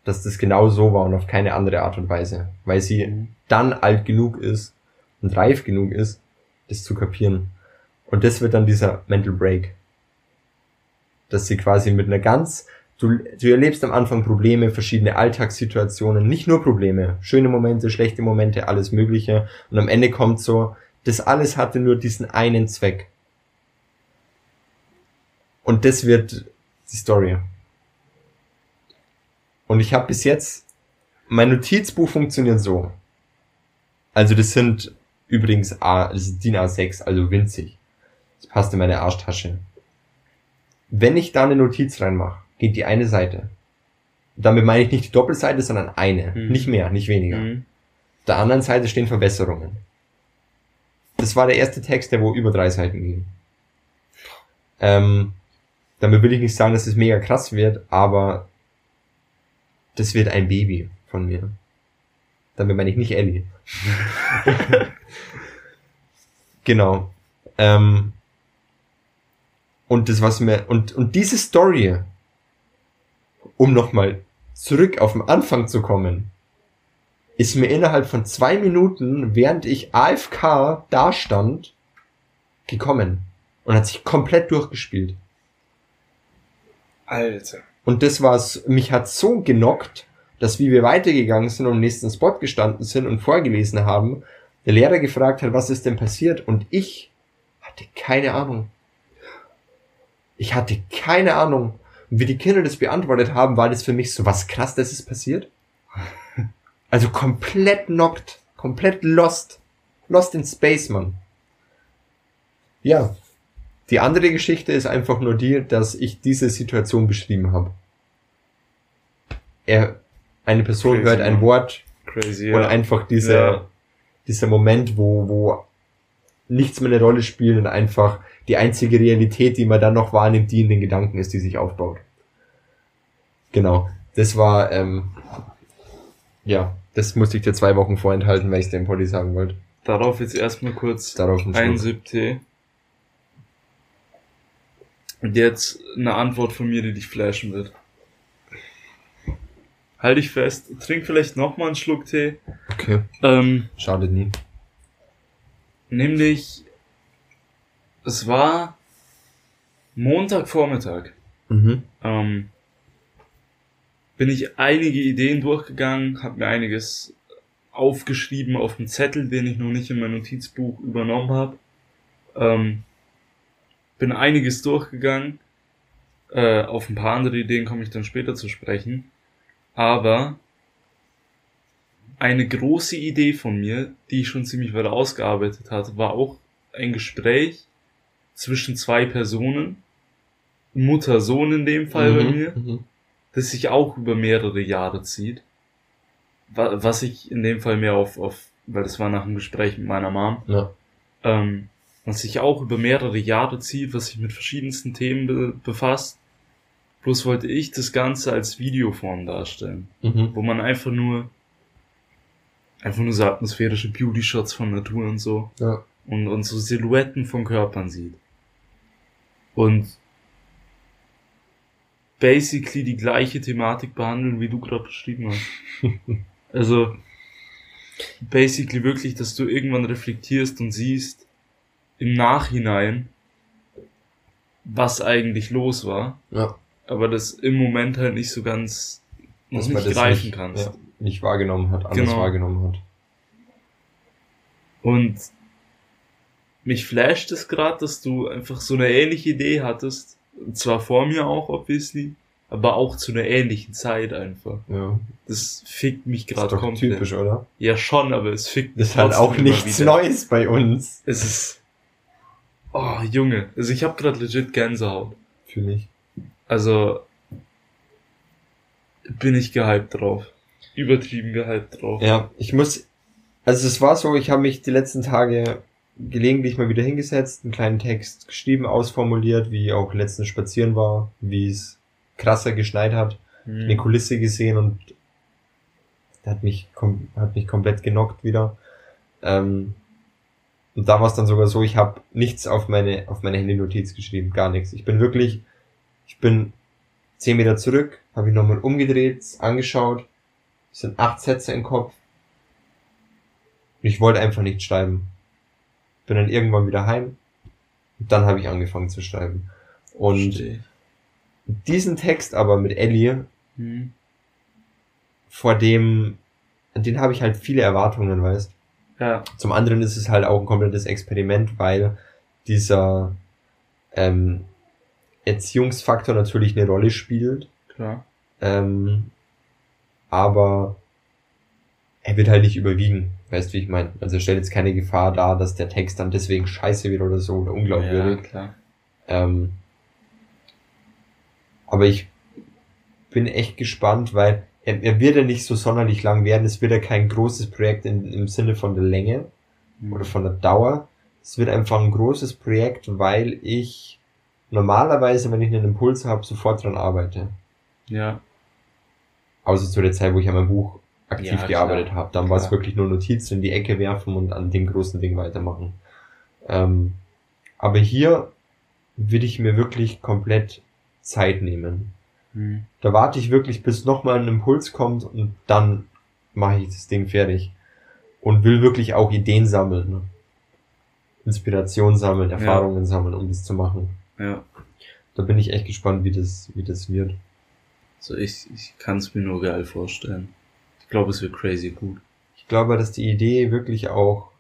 [SPEAKER 1] dass das genau so war und auf keine andere Art und Weise. Weil sie
[SPEAKER 2] Mhm.
[SPEAKER 1] dann alt genug ist und reif genug ist, das zu kapieren. Und das wird dann dieser Mental Break. Dass sie quasi mit einer ganz, du, du erlebst am Anfang Probleme, verschiedene Alltagssituationen, nicht nur Probleme, schöne Momente, schlechte Momente, alles Mögliche. Und am Ende kommt so, das alles hatte nur diesen einen Zweck. Und das wird die Story. Und ich habe bis jetzt, mein Notizbuch funktioniert so. Also das sind übrigens A, das ist DIN A6, also winzig. Das passt in meine Arschtasche. Wenn ich da eine Notiz reinmache, geht die eine Seite. Damit meine ich nicht die Doppelseite, sondern eine.
[SPEAKER 2] Mhm.
[SPEAKER 1] Nicht mehr, nicht weniger.
[SPEAKER 2] Mhm.
[SPEAKER 1] Auf der anderen Seite stehen Verbesserungen. Das war der erste Text, der wo über drei Seiten ging. Ähm, damit will ich nicht sagen, dass es mega krass wird, aber das wird ein Baby von mir. Damit meine ich nicht Ellie. genau. Ähm, und das, was mir, und, und diese Story, um nochmal zurück auf den Anfang zu kommen, ist mir innerhalb von zwei Minuten, während ich AFK da stand, gekommen. Und hat sich komplett durchgespielt.
[SPEAKER 2] Alter.
[SPEAKER 1] Und das war's, mich hat so genockt, dass wie wir weitergegangen sind und am nächsten Spot gestanden sind und vorgelesen haben, der Lehrer gefragt hat, was ist denn passiert? Und ich hatte keine Ahnung. Ich hatte keine Ahnung. Und wie die Kinder das beantwortet haben, war das für mich so was krass, das ist passiert. Also komplett knockt, komplett lost. Lost in Space, Mann. Ja. Die andere Geschichte ist einfach nur die, dass ich diese Situation beschrieben habe. Er, eine Person
[SPEAKER 2] Crazy,
[SPEAKER 1] hört ein. Wort
[SPEAKER 2] Crazy,
[SPEAKER 1] und
[SPEAKER 2] ja.
[SPEAKER 1] einfach dieser,
[SPEAKER 2] Ja.
[SPEAKER 1] dieser Moment, wo, wo nichts mehr eine Rolle spielt und einfach die einzige Realität, die man dann noch wahrnimmt, die in den Gedanken ist, die sich aufbaut. Genau. Das war, ähm, ja, das musste ich dir zwei Wochen vorenthalten, weil ich es dem Polly sagen wollte.
[SPEAKER 2] Darauf jetzt erstmal kurz
[SPEAKER 1] Darauf ein
[SPEAKER 2] ein. Siebtee. Und jetzt eine Antwort von mir, die dich flashen wird. Halt dich fest, trink vielleicht nochmal einen Schluck Tee.
[SPEAKER 1] Okay.
[SPEAKER 2] Ähm,
[SPEAKER 1] Schadet nie.
[SPEAKER 2] Nämlich, es war Montagvormittag.
[SPEAKER 1] Mhm.
[SPEAKER 2] Ähm, bin ich einige Ideen durchgegangen, habe mir einiges aufgeschrieben auf dem Zettel, den ich noch nicht in mein Notizbuch übernommen habe. Ähm, bin einiges durchgegangen. Äh, auf ein paar andere Ideen komme ich dann später zu sprechen. Aber eine große Idee von mir, die ich schon ziemlich weit ausgearbeitet hatte, war auch ein Gespräch zwischen zwei Personen, Mutter, Sohn in dem Fall bei mir,
[SPEAKER 1] Mhm.
[SPEAKER 2] das sich auch über mehrere Jahre zieht. Wa- Was ich in dem Fall mehr auf, auf weil das war nach einem Gespräch mit meiner Mom,
[SPEAKER 1] Ja.
[SPEAKER 2] ähm, was sich auch über mehrere Jahre zieht, was sich mit verschiedensten Themen be befasst. Bloß wollte ich das Ganze als Videoform darstellen,
[SPEAKER 1] Mhm.
[SPEAKER 2] wo man einfach nur einfach nur so atmosphärische Beauty-Shots von Natur und so
[SPEAKER 1] Ja.
[SPEAKER 2] und, und so Silhouetten von Körpern sieht. Und basically die gleiche Thematik behandeln, wie du gerade beschrieben hast. also basically wirklich, dass du irgendwann reflektierst und siehst im Nachhinein, was eigentlich los war,
[SPEAKER 1] Ja.
[SPEAKER 2] aber das im Moment halt nicht so ganz noch nicht greifen
[SPEAKER 1] nicht,
[SPEAKER 2] kannst.
[SPEAKER 1] Ja, nicht wahrgenommen hat, anders
[SPEAKER 2] Genau.
[SPEAKER 1] wahrgenommen hat.
[SPEAKER 2] Und mich flasht es gerade, dass du einfach so eine ähnliche Idee hattest. Und zwar vor mir auch, obviously, aber auch zu einer ähnlichen Zeit einfach.
[SPEAKER 1] Ja.
[SPEAKER 2] Das fickt mich gerade komplett.
[SPEAKER 1] typisch, oder?
[SPEAKER 2] Ja, schon, aber es fickt mich
[SPEAKER 1] Das ist halt auch nichts. Neues bei uns.
[SPEAKER 2] Es ist. Oh, Junge. Also ich habe gerade legit Gänsehaut.
[SPEAKER 1] Fühle ich.
[SPEAKER 2] Also bin ich gehypt drauf. Übertrieben gehypt drauf.
[SPEAKER 1] Ja, ich muss, also es war so, ich habe mich die letzten Tage gelegentlich mal wieder hingesetzt, einen kleinen Text geschrieben, ausformuliert, wie auch letztens spazieren war, wie es krasser geschneit hat,
[SPEAKER 2] Hm.
[SPEAKER 1] eine Kulisse gesehen und hat mich, hat mich komplett genockt wieder. Ähm, und da war es dann sogar so, ich habe nichts auf meine, auf meine Handy-Notiz geschrieben, gar nichts. Ich bin wirklich, ich bin zehn Meter zurück, habe ich nochmal umgedreht, angeschaut, es sind acht Sätze im Kopf. Und ich wollte einfach nicht schreiben. Bin dann irgendwann wieder heim, Dann habe ich angefangen zu schreiben. Und
[SPEAKER 2] Versteh.
[SPEAKER 1] diesen Text aber mit Ellie,
[SPEAKER 2] Hm.
[SPEAKER 1] vor dem, an den habe ich halt viele Erwartungen, weißt.
[SPEAKER 2] Ja,
[SPEAKER 1] Zum anderen ist es halt auch ein komplettes Experiment, weil dieser ähm, Erziehungsfaktor natürlich eine Rolle spielt.
[SPEAKER 2] klar.
[SPEAKER 1] Ähm, aber er wird halt nicht überwiegen. Weißt du, wie ich meine? Also er stellt jetzt keine Gefahr dar, dass der Text dann deswegen scheiße wird oder so oder
[SPEAKER 2] Ja,
[SPEAKER 1] unglaubwürdig.
[SPEAKER 2] klar.
[SPEAKER 1] Ähm, aber ich bin echt gespannt, weil er, er wird ja nicht so sonderlich lang werden. Es wird ja kein großes Projekt in, im Sinne von der Länge
[SPEAKER 2] Hm.
[SPEAKER 1] oder von der Dauer. Es wird einfach ein großes Projekt, weil ich normalerweise, wenn ich einen Impuls habe, sofort dran arbeite.
[SPEAKER 2] Ja,
[SPEAKER 1] Außer zu der Zeit, wo ich an meinem Buch aktiv
[SPEAKER 2] Ja,
[SPEAKER 1] gearbeitet habe. Dann war es wirklich nur Notizen in die Ecke werfen und an dem großen Ding weitermachen. Ähm, aber hier will ich mir wirklich komplett Zeit nehmen.
[SPEAKER 2] hm.
[SPEAKER 1] Da warte ich wirklich, bis nochmal ein Impuls kommt und dann mache ich das Ding fertig. Und will wirklich auch Ideen sammeln. Ne? Inspiration sammeln, Erfahrungen sammeln, um das zu machen.
[SPEAKER 2] ja.
[SPEAKER 1] Da bin ich echt gespannt, wie das, wie das wird.
[SPEAKER 2] So, ich, ich kann es mir nur geil vorstellen. Ich glaube, es wird crazy gut.
[SPEAKER 1] Ich glaube, dass die Idee wirklich auch.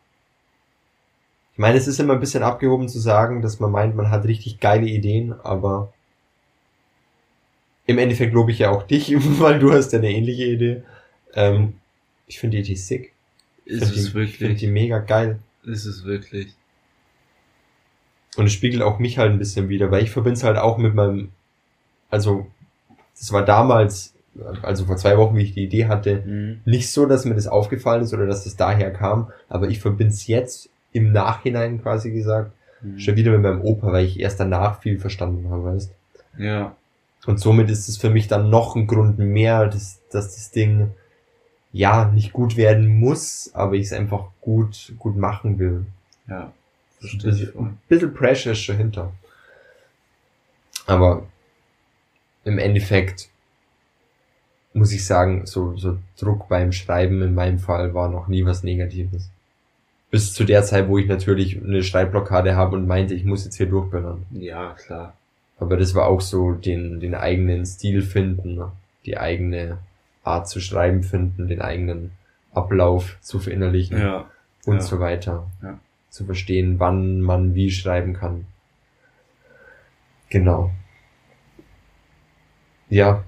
[SPEAKER 1] Ich meine, es ist immer ein bisschen abgehoben zu sagen, dass man meint, man hat richtig geile Ideen, aber im Endeffekt lobe ich ja auch dich, weil du hast ja eine ähnliche Idee. Ähm, ich finde die Idee sick.
[SPEAKER 2] Ist es
[SPEAKER 1] die, ich finde
[SPEAKER 2] wirklich?
[SPEAKER 1] die mega geil.
[SPEAKER 2] Ist es wirklich?
[SPEAKER 1] Und es spiegelt auch mich halt ein bisschen wieder, weil ich verbinde es halt auch mit meinem, also, das war damals, also vor zwei Wochen, wie ich die Idee hatte,
[SPEAKER 2] Hm.
[SPEAKER 1] nicht so, dass mir das aufgefallen ist oder dass das daher kam, aber ich verbinde es jetzt im Nachhinein quasi gesagt,
[SPEAKER 2] Hm.
[SPEAKER 1] schon wieder mit meinem Opa, weil ich erst danach viel verstanden habe, weißt.
[SPEAKER 2] Ja,
[SPEAKER 1] Und somit ist es für mich dann noch ein Grund mehr, dass, dass das Ding ja nicht gut werden muss, aber ich es einfach gut, gut machen will.
[SPEAKER 2] ja.
[SPEAKER 1] Ein
[SPEAKER 2] Verstehe
[SPEAKER 1] bisschen, ein bisschen Pressure ist schon hinter. Aber im Endeffekt muss ich sagen, so, so Druck beim Schreiben in meinem Fall war noch nie was Negatives. Bis zu der Zeit, wo ich natürlich eine Schreibblockade habe und meinte, ich muss jetzt hier durchböllern.
[SPEAKER 2] Ja, klar.
[SPEAKER 1] Aber das war auch so den, den eigenen Stil finden, ne? die eigene Art zu schreiben finden, den eigenen Ablauf zu verinnerlichen
[SPEAKER 2] Ja,
[SPEAKER 1] und
[SPEAKER 2] ja.
[SPEAKER 1] so weiter.
[SPEAKER 2] Ja.
[SPEAKER 1] Zu verstehen, wann man wie schreiben kann. Genau. Ja.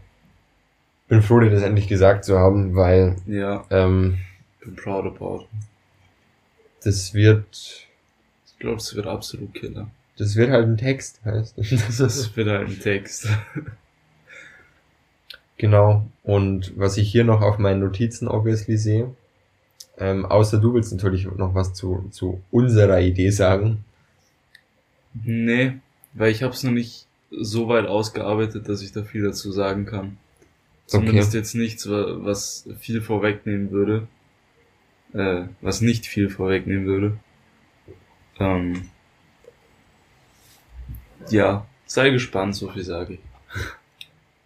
[SPEAKER 1] Bin froh, dir das endlich gesagt zu haben, weil
[SPEAKER 2] ja.
[SPEAKER 1] ähm,
[SPEAKER 2] Bin proud about.
[SPEAKER 1] das wird
[SPEAKER 2] Ich glaube, es wird absolut Killer.
[SPEAKER 1] das wird halt ein Text, heißt. Das
[SPEAKER 2] Das wird halt ein Text.
[SPEAKER 1] Genau. Und was ich hier noch auf meinen Notizen obviously sehe, ähm, außer du willst natürlich noch was zu, zu unserer Idee sagen.
[SPEAKER 2] nee, weil ich habe es noch nicht so weit ausgearbeitet, dass ich da viel dazu sagen kann. Zumindest jetzt nichts, wa- was viel vorwegnehmen würde. Äh, was nicht viel vorwegnehmen würde. Ähm, ja, sei gespannt, so viel sage ich.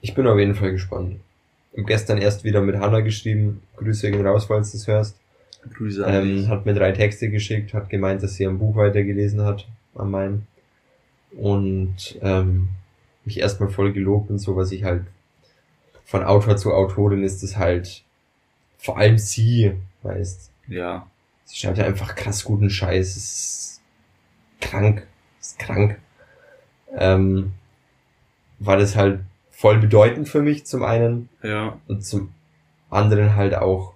[SPEAKER 1] Ich bin auf jeden Fall gespannt. Hab gestern erst wieder mit Hannah geschrieben. Grüße gehen raus, falls du das hörst.
[SPEAKER 2] Grüße an
[SPEAKER 1] Ähm,
[SPEAKER 2] dich.
[SPEAKER 1] hat mir drei Texte geschickt, hat gemeint, dass sie ein Buch weitergelesen hat, an meinem. Und ähm, mich erstmal voll gelobt und so, was ich halt von Autor zu Autorin ist es halt vor allem sie, weißt
[SPEAKER 2] Ja,
[SPEAKER 1] Sie schreibt ja einfach krass guten Scheiß. Es ist krank. Es ist krank. Ähm, war das halt voll bedeutend für mich zum einen
[SPEAKER 2] ja,
[SPEAKER 1] und zum anderen halt auch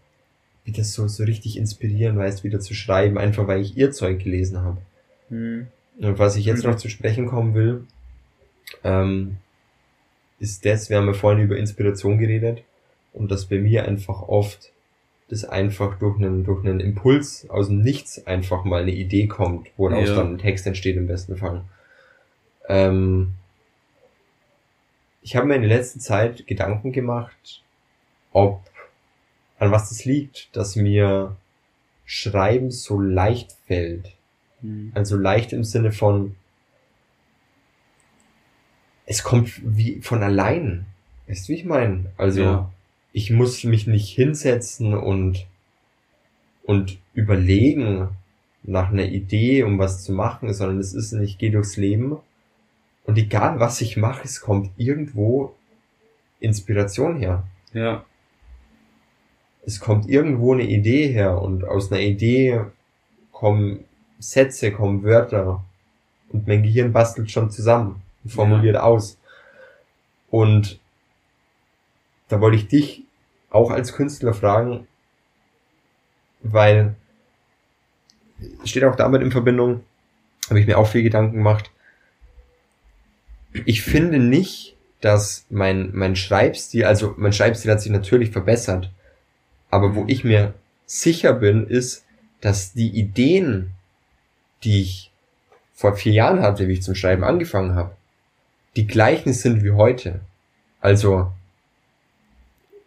[SPEAKER 1] wieder so, so richtig inspirieren, weißt, wieder zu schreiben, einfach weil ich ihr Zeug gelesen habe.
[SPEAKER 2] hm,
[SPEAKER 1] Und was ich jetzt
[SPEAKER 2] Mhm.
[SPEAKER 1] noch zu sprechen kommen will, ähm, ist das, wir haben ja vorhin über Inspiration geredet und dass bei mir einfach oft das einfach durch einen, durch einen Impuls aus dem Nichts einfach mal eine Idee kommt, woraus
[SPEAKER 2] Ja.
[SPEAKER 1] dann ein Text entsteht im besten Fall. Ähm, ich habe mir in der letzten Zeit Gedanken gemacht, ob an was das liegt, dass mir Schreiben so leicht fällt.
[SPEAKER 2] Hm,
[SPEAKER 1] Also leicht im Sinne von, es kommt wie von allein. Weißt du, wie ich meine? Also,
[SPEAKER 2] Ja.
[SPEAKER 1] ich muss mich nicht hinsetzen und, und überlegen, nach einer Idee, um was zu machen, sondern es ist, ich gehe durchs Leben und egal was ich mache, es kommt irgendwo Inspiration her.
[SPEAKER 2] Ja.
[SPEAKER 1] Es kommt irgendwo eine Idee her und aus einer Idee kommen Sätze, kommen Wörter und mein Gehirn bastelt schon zusammen, formuliert ja. aus. Und da wollte ich dich auch als Künstler fragen, weil steht auch damit in Verbindung, habe ich mir auch viel Gedanken gemacht. Ich finde nicht, dass mein, mein Schreibstil, also mein Schreibstil hat sich natürlich verbessert, aber wo ich mir sicher bin, ist, dass die Ideen, die ich vor vier Jahren hatte, wie ich zum Schreiben angefangen habe, die gleichen sind wie heute. Also,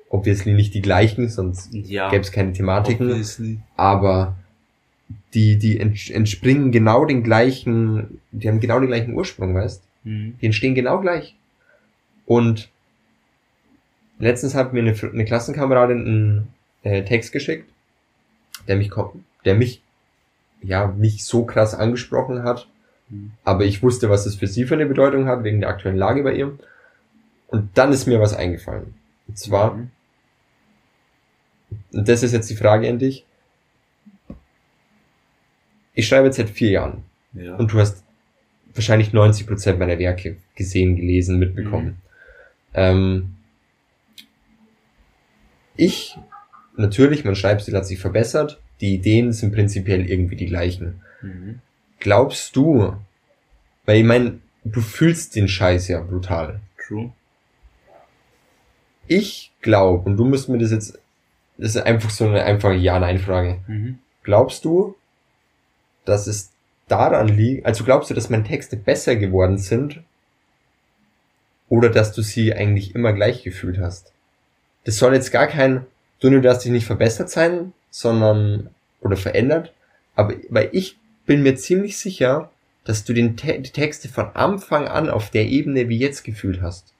[SPEAKER 1] obviously nicht die gleichen, sonst ja, gäbe es keine Thematiken. Obviously. Aber die, die entspringen genau den gleichen, die haben genau den gleichen Ursprung, weißt? Mhm. Die entstehen genau gleich. Und letztens hat mir eine, eine Klassenkameradin einen äh, Text geschickt, der mich, der mich, ja, nicht so krass angesprochen hat, mhm. aber ich wusste, was es für sie für eine Bedeutung hat, wegen der aktuellen Lage bei ihr. Und dann ist mir was eingefallen. Und zwar, mhm. und das ist jetzt die Frage an dich, ich schreibe jetzt seit vier Jahren. Ja. Und du hast wahrscheinlich 90 Prozent meiner Werke gesehen, gelesen, mitbekommen. Mhm. Ähm, ich, natürlich, mein Schreibstil hat sich verbessert. Die Ideen sind prinzipiell irgendwie die gleichen. Mhm. Glaubst du, weil ich meine, du fühlst den Scheiß ja brutal.
[SPEAKER 2] True.
[SPEAKER 1] Ich glaube, und du musst mir das jetzt, das ist einfach so eine einfache Ja-Nein-Frage. Mhm. Glaubst du, dass es daran liegt, also glaubst du, dass meine Texte besser geworden sind oder dass du sie eigentlich immer gleich gefühlt hast? Das soll jetzt gar kein, du darfst dich nicht verbessert sein, sondern, oder verändert, aber, weil ich bin mir ziemlich sicher, dass du den Te die Texte von Anfang an auf der Ebene wie jetzt gefühlt hast.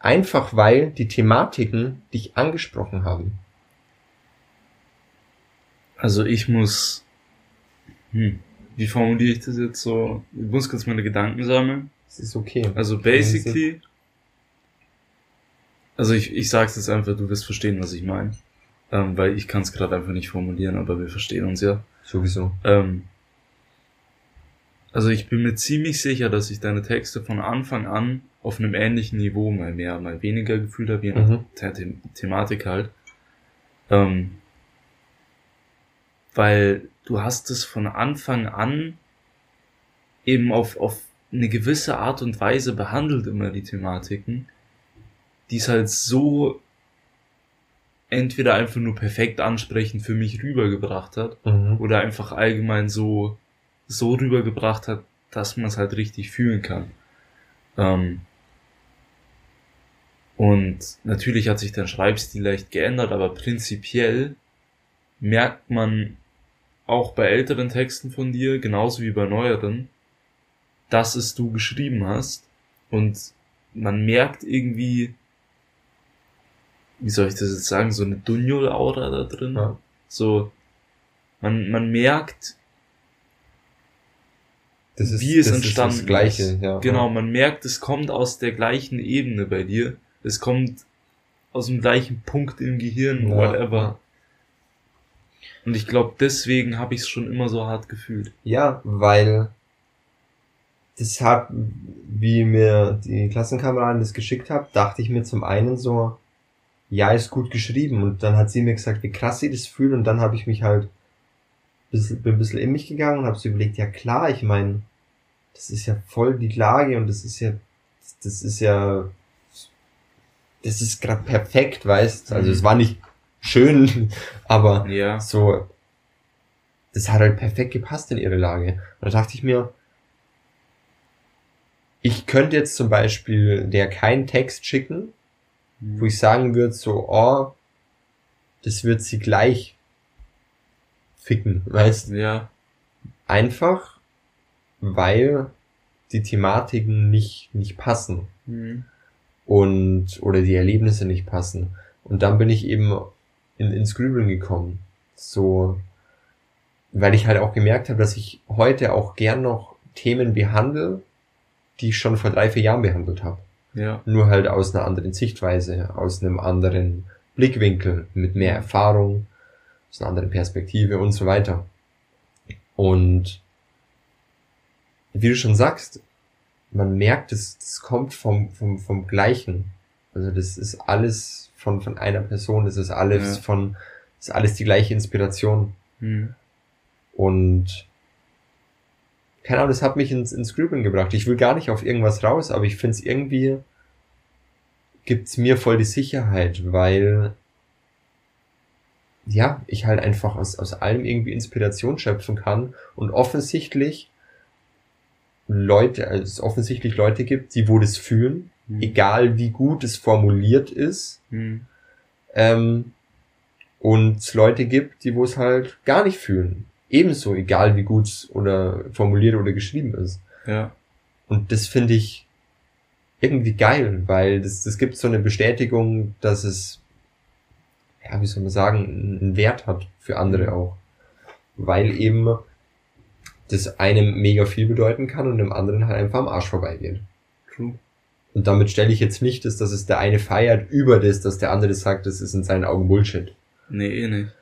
[SPEAKER 1] Einfach weil die Thematiken dich angesprochen haben.
[SPEAKER 2] Also ich muss hm. Wie formuliere ich das jetzt so? Ich muss kurz meine Gedanken sammeln.
[SPEAKER 1] Das ist okay.
[SPEAKER 2] Also basically, also ich, ich sag's jetzt einfach, du wirst verstehen, was ich meine. Ähm, weil ich kann es gerade einfach nicht formulieren, aber wir verstehen uns ja.
[SPEAKER 1] Sowieso.
[SPEAKER 2] Ähm, also ich bin mir ziemlich sicher, dass ich deine Texte von Anfang an auf einem ähnlichen Niveau, mal mehr, mal weniger gefühlt habe, je nach mhm. The Thematik halt. Ähm, weil du hast es von Anfang an eben auf, auf eine gewisse Art und Weise behandelt immer die Thematiken, die es halt so entweder einfach nur perfekt ansprechend für mich rübergebracht hat mhm. oder einfach allgemein so so rübergebracht hat, dass man es halt richtig fühlen kann. Ähm und natürlich hat sich dein Schreibstil leicht geändert, aber prinzipiell merkt man auch bei älteren Texten von dir, genauso wie bei neueren, dass es du geschrieben hast und man merkt irgendwie, wie soll ich das jetzt sagen, so eine Dunjol-Aura da drin. Ja. So, man, man merkt,
[SPEAKER 1] ist, wie es entstanden ist. Das Gleiche, ja.
[SPEAKER 2] Genau, man merkt, es kommt aus der gleichen Ebene bei dir. Es kommt aus dem gleichen Punkt im Gehirn, ja, whatever. Und ich glaube, deswegen habe ich es schon immer so hart gefühlt.
[SPEAKER 1] Ja, weil das hat, wie mir die Klassenkameraden das geschickt hat, dachte ich mir zum einen so, ja, ist gut geschrieben. Und dann hat sie mir gesagt, wie krass sie das fühlt. Und dann habe ich mich halt, bin ein bisschen in mich gegangen und habe so überlegt, ja klar, ich meine, das ist ja voll die Lage und das ist ja, das ist ja, das ist gerade perfekt, weißt. Also es war nicht schön, aber ja. so, das hat halt perfekt gepasst in ihre Lage. Und da dachte ich mir, ich könnte jetzt zum Beispiel der keinen Text schicken, mhm. Wo ich sagen würde, so, oh, das wird sie gleich ficken, weißt?
[SPEAKER 2] Ja.
[SPEAKER 1] Einfach, weil die Thematiken nicht, nicht passen. Mhm. Und, oder die Erlebnisse nicht passen. Und dann bin ich eben in, ins Grübeln gekommen. So, weil ich halt auch gemerkt habe, dass ich heute auch gern noch Themen behandle, die ich schon vor drei, vier Jahren behandelt habe.
[SPEAKER 2] Ja.
[SPEAKER 1] Nur halt aus einer anderen Sichtweise, aus einem anderen Blickwinkel, mit mehr Erfahrung, aus einer anderen Perspektive und so weiter. Und wie du schon sagst, man merkt, es, kommt vom, vom, vom Gleichen. Also das ist alles von, von einer Person, das ist alles
[SPEAKER 2] Ja.
[SPEAKER 1] von, das ist alles die gleiche Inspiration.
[SPEAKER 2] Hm.
[SPEAKER 1] Und keine Ahnung, das hat mich ins, ins Grübeln gebracht. Ich will gar nicht auf irgendwas raus, aber ich finde es irgendwie, gibt's mir voll die Sicherheit, weil ja, ich halt einfach aus, aus allem irgendwie Inspiration schöpfen kann und offensichtlich Leute, also es offensichtlich Leute gibt, die wo das fühlen,
[SPEAKER 2] Hm.
[SPEAKER 1] egal wie gut es formuliert ist,
[SPEAKER 2] Hm.
[SPEAKER 1] ähm, und es Leute gibt, die wo es halt gar nicht fühlen. Ebenso, egal wie gut es oder formuliert oder geschrieben ist.
[SPEAKER 2] Ja.
[SPEAKER 1] Und das finde ich irgendwie geil, weil das, das gibt so eine Bestätigung, dass es, ja, wie soll man sagen, einen Wert hat für andere auch. Weil eben das einem mega viel bedeuten kann und dem anderen halt einfach am Arsch vorbeigeht.
[SPEAKER 2] True.
[SPEAKER 1] Und damit stelle ich jetzt nicht, dass, dass es der eine feiert über das, dass der andere sagt, das ist in seinen Augen Bullshit.
[SPEAKER 2] Nee, eh nicht.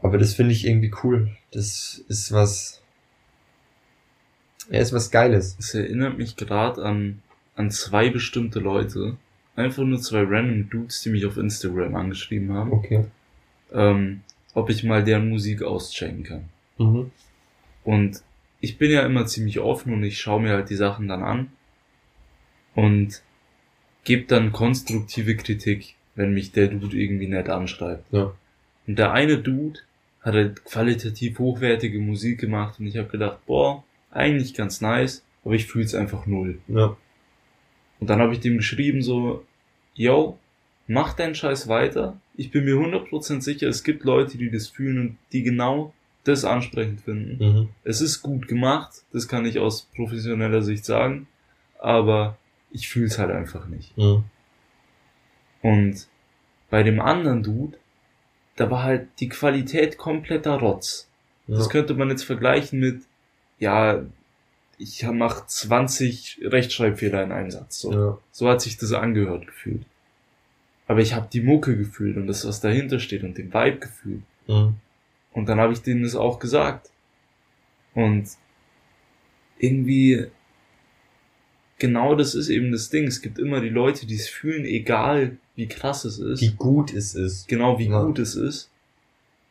[SPEAKER 1] Aber das finde ich irgendwie cool. Das ist was, ja, ist was Geiles.
[SPEAKER 2] Es erinnert mich gerade an, an zwei bestimmte Leute. Einfach nur zwei random Dudes, die mich auf Instagram angeschrieben haben,
[SPEAKER 1] Okay.
[SPEAKER 2] ähm, ob ich mal deren Musik auschecken kann.
[SPEAKER 1] Mhm.
[SPEAKER 2] Und ich bin ja immer ziemlich offen und ich schaue mir halt die Sachen dann an und gebe dann konstruktive Kritik, wenn mich der Dude irgendwie nett anschreibt.
[SPEAKER 1] Ja.
[SPEAKER 2] Und der eine Dude hat halt qualitativ hochwertige Musik gemacht und ich habe gedacht, boah, eigentlich ganz nice, aber ich fühl's einfach null.
[SPEAKER 1] Ja.
[SPEAKER 2] Und dann habe ich dem geschrieben so, yo, mach deinen Scheiß weiter. Ich bin mir 100% sicher, es gibt Leute, die das fühlen und die genau das ansprechend finden.
[SPEAKER 1] Mhm.
[SPEAKER 2] Es ist gut gemacht, das kann ich aus professioneller Sicht sagen, aber ich fühl's halt einfach nicht.
[SPEAKER 1] Mhm.
[SPEAKER 2] Und bei dem anderen Dude, da war halt die Qualität kompletter Rotz. Das
[SPEAKER 1] Ja.
[SPEAKER 2] könnte man jetzt vergleichen mit, ja, ich mach 20 Rechtschreibfehler in einem Satz. So.
[SPEAKER 1] Ja.
[SPEAKER 2] So hat sich das angehört gefühlt. Aber ich habe die Mucke gefühlt und das, was dahinter steht und den Vibe gefühlt.
[SPEAKER 1] Mhm.
[SPEAKER 2] Und dann habe ich denen das auch gesagt. Und irgendwie genau das ist eben das Ding. Es gibt immer die Leute, die es fühlen, egal wie krass es ist.
[SPEAKER 1] Wie gut es ist.
[SPEAKER 2] genau wie
[SPEAKER 1] Ja.
[SPEAKER 2] gut es ist.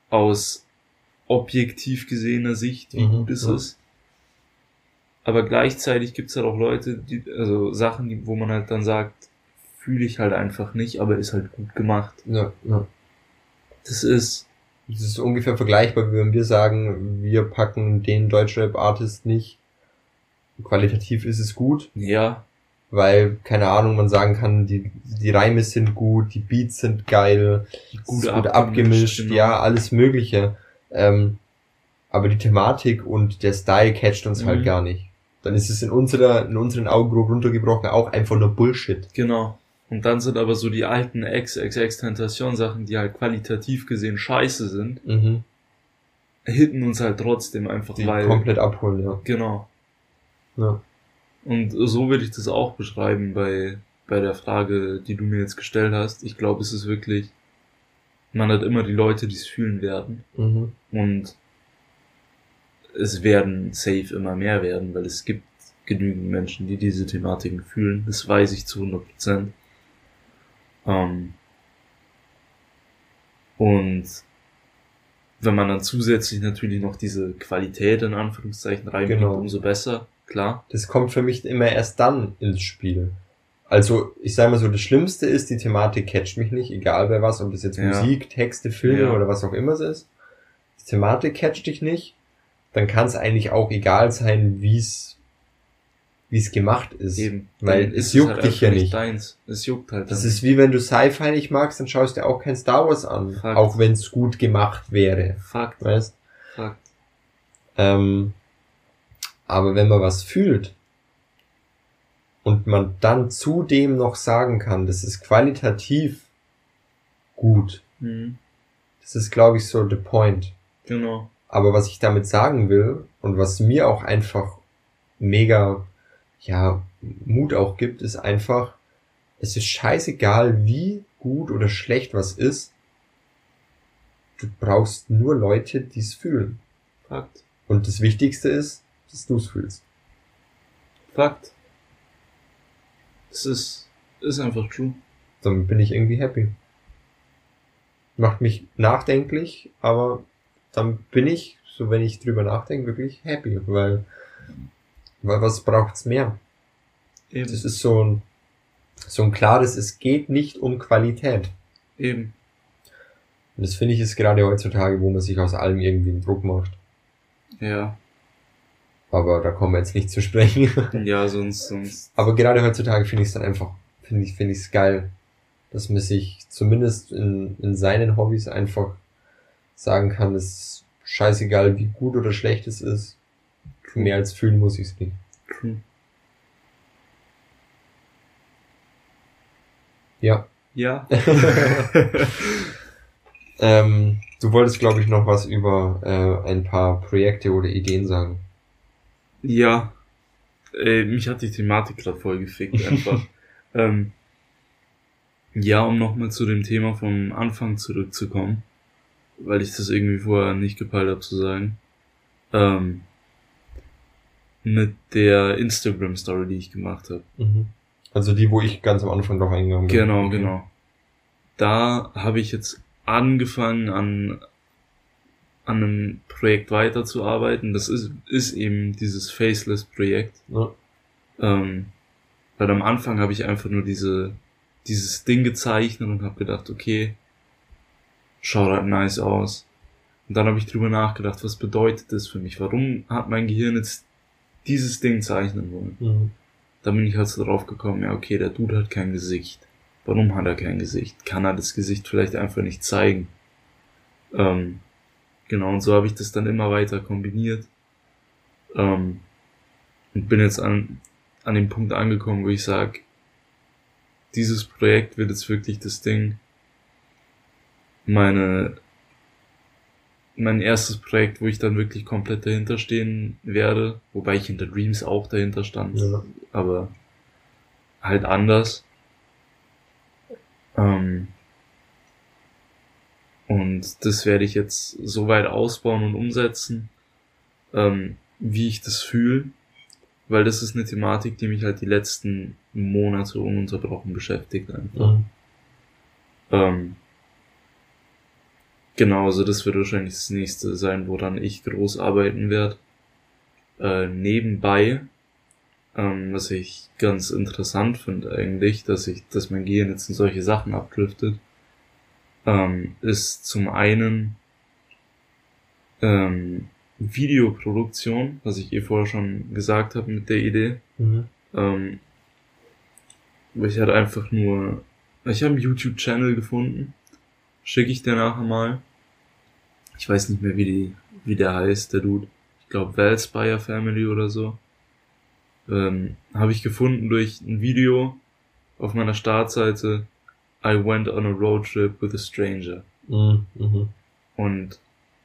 [SPEAKER 2] Aus objektiv gesehener Sicht, wie
[SPEAKER 1] Mhm,
[SPEAKER 2] gut es
[SPEAKER 1] ja.
[SPEAKER 2] ist. Aber gleichzeitig gibt's halt auch Leute, die, also Sachen, die, wo man halt dann sagt, fühle ich halt einfach nicht, aber ist halt gut gemacht.
[SPEAKER 1] Ja, ja.
[SPEAKER 2] Das ist,
[SPEAKER 1] Das ist ungefähr vergleichbar, wie wenn wir sagen, wir packen den Deutschrap-Artist nicht. Qualitativ ist es gut,
[SPEAKER 2] ja,
[SPEAKER 1] weil, keine Ahnung, man sagen kann, die, die Reime sind gut, die Beats sind geil,
[SPEAKER 2] gut
[SPEAKER 1] ist gut abgemischt,
[SPEAKER 2] genau.
[SPEAKER 1] ja, alles Mögliche. Ähm, aber die Thematik und der Style catcht uns halt
[SPEAKER 2] Mhm.
[SPEAKER 1] gar nicht. Dann ist es in unserer, in unseren Augen grob runtergebrochen auch einfach nur Bullshit.
[SPEAKER 2] Genau. Und dann sind aber so die alten Ex-Ex-Extentation-Sachen, die halt qualitativ gesehen scheiße sind,
[SPEAKER 1] Mhm.
[SPEAKER 2] hitten uns halt trotzdem einfach,
[SPEAKER 1] Die
[SPEAKER 2] weil,
[SPEAKER 1] komplett abholen, ja.
[SPEAKER 2] genau.
[SPEAKER 1] ja.
[SPEAKER 2] Und so würde ich das auch beschreiben bei, bei der Frage, die du mir jetzt gestellt hast. Ich glaube, es ist wirklich, man hat immer die Leute, die es fühlen werden.
[SPEAKER 1] Mhm.
[SPEAKER 2] Und es werden safe immer mehr werden, weil es gibt genügend Menschen, die diese Thematiken fühlen. Das weiß ich zu 100 Prozent. Ähm und wenn man dann zusätzlich natürlich noch diese Qualität in Anführungszeichen reinbringt,
[SPEAKER 1] Genau.
[SPEAKER 2] umso besser, klar.
[SPEAKER 1] Das kommt für mich immer erst dann ins Spiel. Also, ich sage mal so, das Schlimmste ist, die Thematik catcht mich nicht, egal bei was, ob das jetzt
[SPEAKER 2] Ja.
[SPEAKER 1] Musik, Texte, Filme
[SPEAKER 2] Ja.
[SPEAKER 1] oder was auch immer es ist. Die Thematik catcht dich nicht, dann kann es eigentlich auch egal sein, wie es wie es gemacht ist.
[SPEAKER 2] Eben.
[SPEAKER 1] Weil
[SPEAKER 2] Dann
[SPEAKER 1] es juckt
[SPEAKER 2] halt
[SPEAKER 1] dich ja nicht.
[SPEAKER 2] Deins. Es juckt halt.
[SPEAKER 1] Das
[SPEAKER 2] dann
[SPEAKER 1] ist wie wenn du Sci-Fi nicht magst, dann schaust du auch kein Star Wars an,
[SPEAKER 2] Fakt.
[SPEAKER 1] auch wenn es gut gemacht wäre.
[SPEAKER 2] Fakt.
[SPEAKER 1] weißt?
[SPEAKER 2] Fakt.
[SPEAKER 1] Ähm, aber wenn man was fühlt und man dann zudem noch sagen kann, das ist qualitativ gut,
[SPEAKER 2] Mhm.
[SPEAKER 1] das ist, glaube ich, so the point.
[SPEAKER 2] Genau.
[SPEAKER 1] Aber was ich damit sagen will und was mir auch einfach mega, ja, Mut auch gibt, ist einfach, es ist scheißegal, wie gut oder schlecht was ist. Du brauchst nur Leute, die es fühlen.
[SPEAKER 2] Fakt.
[SPEAKER 1] Und das Wichtigste ist, dass du es fühlst.
[SPEAKER 2] Fakt. Es ist, ist einfach true.
[SPEAKER 1] Dann bin ich irgendwie happy. Macht mich nachdenklich, aber dann bin ich, so wenn ich drüber nachdenke, wirklich happy, weil, weil was braucht's mehr?
[SPEAKER 2] Eben.
[SPEAKER 1] Das ist so ein, so ein klares, es geht nicht um Qualität.
[SPEAKER 2] Eben.
[SPEAKER 1] Und das finde ich ist gerade heutzutage, wo man sich aus allem irgendwie einen Druck macht.
[SPEAKER 2] Ja.
[SPEAKER 1] Aber da kommen wir jetzt nicht zu sprechen.
[SPEAKER 2] Ja, sonst, sonst.
[SPEAKER 1] Aber gerade heutzutage finde ich es dann einfach, finde ich, finde ich es geil, dass man sich zumindest in, in seinen Hobbys einfach sagen kann, es ist scheißegal, wie gut oder schlecht es ist. Mehr als fühlen muss ich es nicht.
[SPEAKER 2] True.
[SPEAKER 1] Ja.
[SPEAKER 2] Ja.
[SPEAKER 1] Ähm, du wolltest, glaube ich, noch was über äh, ein paar Projekte oder Ideen sagen.
[SPEAKER 2] Ja. Äh, mich hat die Thematik gerade voll gefickt einfach. ähm, ja, um nochmal zu dem Thema vom Anfang zurückzukommen, weil ich das irgendwie vorher nicht gepeilt habe zu sagen. Ähm, mit der Instagram-Story, die ich gemacht habe.
[SPEAKER 1] Also die, wo ich ganz am Anfang drauf eingegangen bin.
[SPEAKER 2] Genau, genau. Da habe ich jetzt angefangen an an einem Projekt weiterzuarbeiten. Das ist, ist eben dieses Faceless-Projekt.
[SPEAKER 1] Ja.
[SPEAKER 2] Ähm, weil am Anfang habe ich einfach nur diese, dieses Ding gezeichnet und habe gedacht, okay, schaut halt nice aus. Und dann habe ich drüber nachgedacht, was bedeutet das für mich? Warum hat mein Gehirn jetzt dieses Ding zeichnen wollen?
[SPEAKER 1] Mhm.
[SPEAKER 2] Dann bin ich halt so drauf gekommen, ja, okay, der Dude hat kein Gesicht. Warum hat er kein Gesicht? Kann er das Gesicht vielleicht einfach nicht zeigen? Ähm, genau, und so habe ich das dann immer weiter kombiniert. Ähm, und bin jetzt an, an dem Punkt angekommen, wo ich sage, dieses Projekt wird jetzt wirklich das Ding, meine, mein erstes Projekt, wo ich dann wirklich komplett dahinter stehen werde, wobei ich hinter Dreams auch dahinter stand,
[SPEAKER 1] Ja.
[SPEAKER 2] aber halt anders. Ähm, und das werde ich jetzt so weit ausbauen und umsetzen, ähm, wie ich das fühle, weil das ist eine Thematik, die mich halt die letzten Monate ununterbrochen beschäftigt einfach.
[SPEAKER 1] Mhm.
[SPEAKER 2] Ähm, genau, also das wird wahrscheinlich das nächste sein, woran ich groß arbeiten werde. Äh, nebenbei, ähm, was ich ganz interessant finde eigentlich, dass ich, dass mein Gehirn jetzt in solche Sachen abdriftet, ähm, ist zum einen ähm, Videoproduktion, was ich eh vorher schon gesagt habe mit der Idee.
[SPEAKER 1] Mhm.
[SPEAKER 2] Ähm, ich hatte einfach nur, ich habe einen YouTube-Channel gefunden, schicke ich dir nachher mal. Ich weiß nicht mehr, wie die, wie der heißt, der Dude. Ich glaube, Valspire Family oder so. Ähm, habe ich gefunden durch ein Video auf meiner Startseite. I went on a road trip with a stranger.
[SPEAKER 1] Mhm. Mhm.
[SPEAKER 2] Und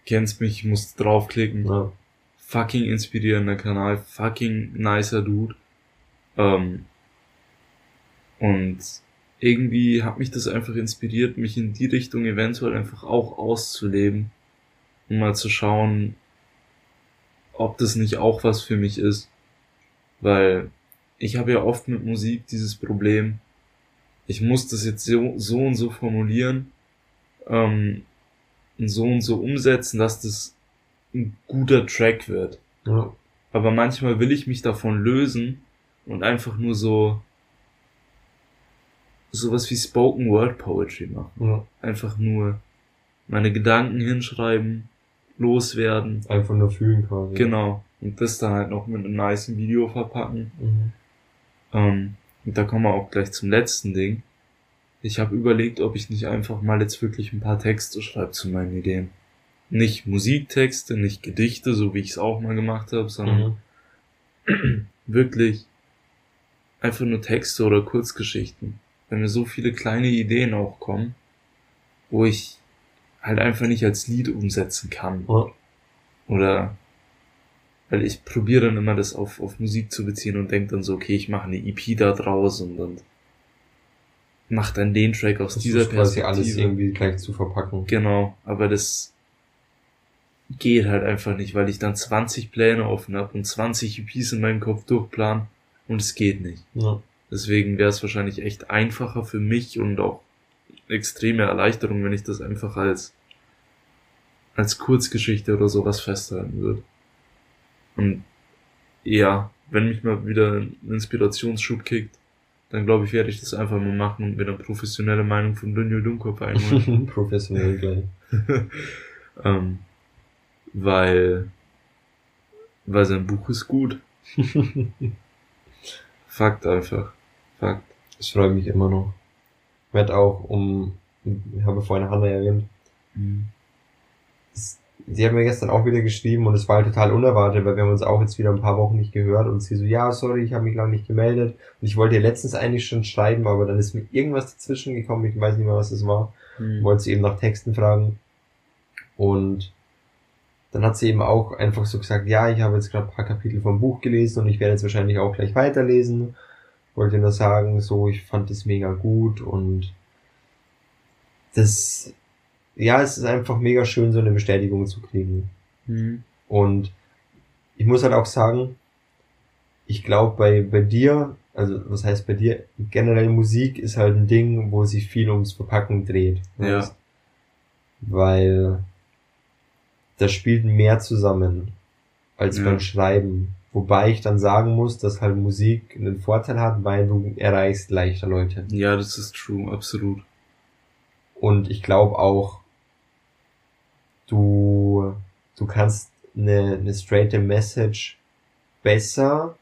[SPEAKER 2] kennst mich, ich musste draufklicken
[SPEAKER 1] Ja.
[SPEAKER 2] fucking inspirierender Kanal, fucking nicer Dude. Ähm, und irgendwie hat mich das einfach inspiriert, mich in die Richtung eventuell einfach auch auszuleben, um mal zu schauen, ob das nicht auch was für mich ist. Weil ich habe ja oft mit Musik dieses Problem, ich muss das jetzt so, so und so formulieren ähm, und so und so umsetzen, dass das ein guter Track wird.
[SPEAKER 1] Ja.
[SPEAKER 2] Aber manchmal will ich mich davon lösen und einfach nur so sowas wie Spoken Word Poetry machen.
[SPEAKER 1] Ja.
[SPEAKER 2] Einfach nur meine Gedanken hinschreiben, loswerden.
[SPEAKER 1] Einfach nur fühlen quasi.
[SPEAKER 2] Genau. Und das dann halt noch mit einem nice Video verpacken.
[SPEAKER 1] Mhm.
[SPEAKER 2] Ähm, und da kommen wir auch gleich zum letzten Ding. Ich habe überlegt, ob ich nicht einfach mal jetzt wirklich ein paar Texte schreibe zu meinen Ideen. Nicht Musiktexte, nicht Gedichte, so wie ich es auch mal gemacht habe, sondern
[SPEAKER 1] Mhm.
[SPEAKER 2] wirklich einfach nur Texte oder Kurzgeschichten. Wenn mir so viele kleine Ideen auch kommen, wo ich halt einfach nicht als Lied umsetzen kann.
[SPEAKER 1] Ja.
[SPEAKER 2] Oder weil ich probiere dann immer das auf, auf Musik zu beziehen und denke dann so, okay, ich mache eine EP da draus und dann mach dann den Track aus
[SPEAKER 1] Das
[SPEAKER 2] dieser
[SPEAKER 1] ist quasi
[SPEAKER 2] Perspektive.
[SPEAKER 1] alles irgendwie gleich zu verpacken.
[SPEAKER 2] Genau, aber das geht halt einfach nicht, weil ich dann 20 Pläne offen habe und 20 EPs in meinem Kopf durchplan und es geht nicht.
[SPEAKER 1] Ja.
[SPEAKER 2] Deswegen wäre es wahrscheinlich echt einfacher für mich und auch extreme Erleichterung, wenn ich das einfach als als Kurzgeschichte oder sowas festhalten würde. Und ja, wenn mich mal wieder ein Inspirationsschub kickt, dann glaube ich, werde ich das einfach mal machen und mir eine professionelle Meinung von Daniel Dunkopf einholen.
[SPEAKER 1] Professionell gleich.
[SPEAKER 2] ähm, weil, weil sein Buch ist gut. Fakt einfach. Fakt.
[SPEAKER 1] Das freut mich immer noch. Ich werde auch um, ich habe vorhin Hannah erwähnt, es- sie hat mir gestern auch wieder geschrieben und es war halt total unerwartet, weil wir haben uns auch jetzt wieder ein paar Wochen nicht gehört und sie so, ja, sorry, ich habe mich lange nicht gemeldet. Und ich wollte ihr letztens eigentlich schon schreiben, aber dann ist mir irgendwas dazwischen gekommen, ich weiß nicht mehr, was es war,
[SPEAKER 2] Mhm.
[SPEAKER 1] wollte sie eben nach Texten fragen. Und dann hat sie eben auch einfach so gesagt, ja, ich habe jetzt gerade ein paar Kapitel vom Buch gelesen und ich werde jetzt wahrscheinlich auch gleich weiterlesen. Wollte nur sagen, so, ich fand das mega gut und das, ja, es ist einfach mega schön, so eine Bestätigung zu kriegen.
[SPEAKER 2] Mhm.
[SPEAKER 1] Und ich muss halt auch sagen, ich glaube bei, bei dir, also was heißt bei dir, generell Musik ist halt ein Ding, wo sich viel ums Verpacken dreht.
[SPEAKER 2] Ja.
[SPEAKER 1] weißt? Weil da spielt mehr zusammen als
[SPEAKER 2] Ja.
[SPEAKER 1] beim Schreiben. Wobei ich dann sagen muss, dass halt Musik einen Vorteil hat, weil du erreichst leichter Leute.
[SPEAKER 2] Ja, das ist true, absolut.
[SPEAKER 1] Und ich glaube auch, du, du kannst eine, eine straighte Message besser,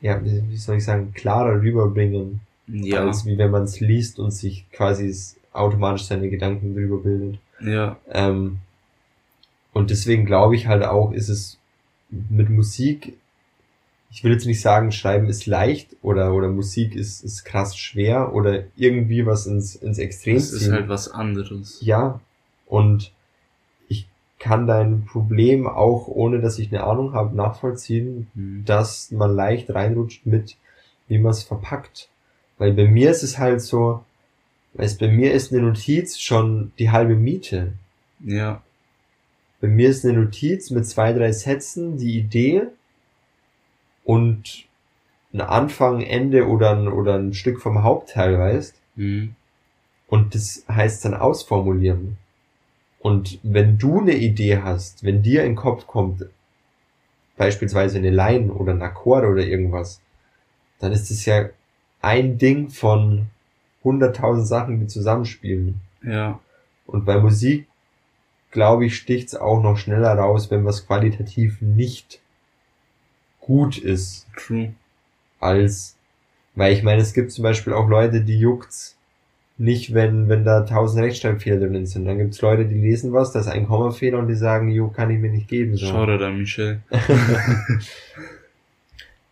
[SPEAKER 1] ja, wie soll ich sagen, klarer rüberbringen,
[SPEAKER 2] Ja,
[SPEAKER 1] als wie wenn man es liest und sich quasi automatisch seine Gedanken drüber bildet.
[SPEAKER 2] ja,
[SPEAKER 1] Ähm, und deswegen glaube ich halt auch, ist es mit Musik, ich will jetzt nicht sagen, Schreiben ist leicht oder, oder Musik ist, ist krass schwer oder irgendwie was ins, ins Extrem
[SPEAKER 2] das ist halt was anderes.
[SPEAKER 1] Ja, und ich kann dein Problem auch, ohne dass ich eine Ahnung habe, nachvollziehen,
[SPEAKER 2] Mhm.
[SPEAKER 1] dass man leicht reinrutscht mit, wie man es verpackt. Weil bei mir ist es halt so, weißt, bei mir ist eine Notiz schon die halbe Miete.
[SPEAKER 2] Ja,
[SPEAKER 1] Bei mir ist eine Notiz mit zwei, drei Sätzen, die Idee und ein Anfang, Ende oder ein, oder ein Stück vom Hauptteil, weißt?
[SPEAKER 2] mhm.
[SPEAKER 1] Und das heißt dann ausformulieren. Und wenn du eine Idee hast, wenn dir in den Kopf kommt, beispielsweise eine Line oder ein Akkord oder irgendwas, dann ist es ja ein Ding von hunderttausend Sachen, die zusammenspielen.
[SPEAKER 2] ja,
[SPEAKER 1] Und bei Musik, glaube ich, sticht's auch noch schneller raus, wenn was qualitativ nicht gut ist,
[SPEAKER 2] true.
[SPEAKER 1] als, weil ich meine, es gibt zum Beispiel auch Leute, die juckt's nicht, wenn, wenn da tausend Rechtschreibfehler drin sind. Dann gibt's Leute, die lesen was, da ist ein Kommafehler und die sagen, jo, kann ich mir nicht geben. So.
[SPEAKER 2] Schau da, Michel.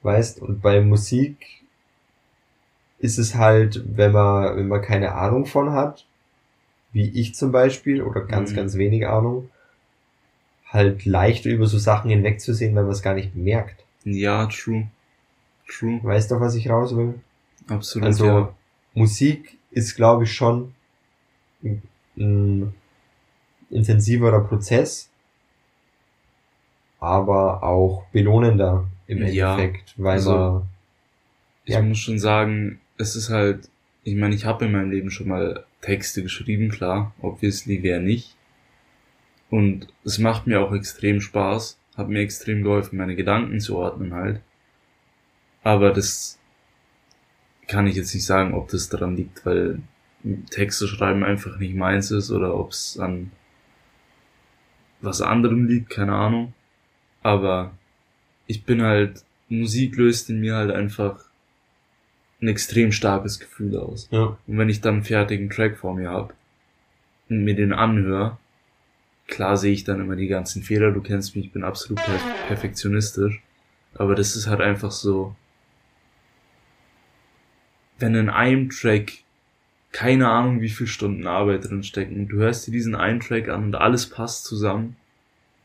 [SPEAKER 1] Weißt, und bei Musik ist es halt, wenn man, wenn man keine Ahnung von hat, wie ich zum Beispiel, oder ganz,
[SPEAKER 2] Mhm.
[SPEAKER 1] ganz wenig Ahnung, halt leichter über so Sachen hinwegzusehen, wenn man es gar nicht merkt.
[SPEAKER 2] Ja, true. True.
[SPEAKER 1] Weißt du, was ich raus will?
[SPEAKER 2] Absolut,
[SPEAKER 1] Also,
[SPEAKER 2] ja.
[SPEAKER 1] Musik ist, glaube ich, schon ein, ein intensiverer Prozess, aber auch belohnender im
[SPEAKER 2] Ja,
[SPEAKER 1] Endeffekt, weil
[SPEAKER 2] also-
[SPEAKER 1] man,
[SPEAKER 2] Ich
[SPEAKER 1] Ja.
[SPEAKER 2] muss schon sagen, es ist halt, ich meine, ich habe in meinem Leben schon mal Texte geschrieben, klar, obviously wer nicht. Und es macht mir auch extrem Spaß, hat mir extrem geholfen, meine Gedanken zu ordnen halt. Aber das kann ich jetzt nicht sagen, ob das daran liegt, weil Texte schreiben einfach nicht meins ist oder ob es an was anderem liegt, keine Ahnung. Aber ich bin halt, Musik löst in mir halt einfach ein extrem starkes Gefühl aus.
[SPEAKER 1] ja,
[SPEAKER 2] Und wenn ich dann einen fertigen Track vor mir hab und mir den anhöre, klar sehe ich dann immer die ganzen Fehler, du kennst mich, ich bin absolut per perfektionistisch, aber das ist halt einfach so, wenn in einem Track keine Ahnung, wie viel Stunden Arbeit drin stecken und du hörst dir diesen einen Track an und alles passt zusammen,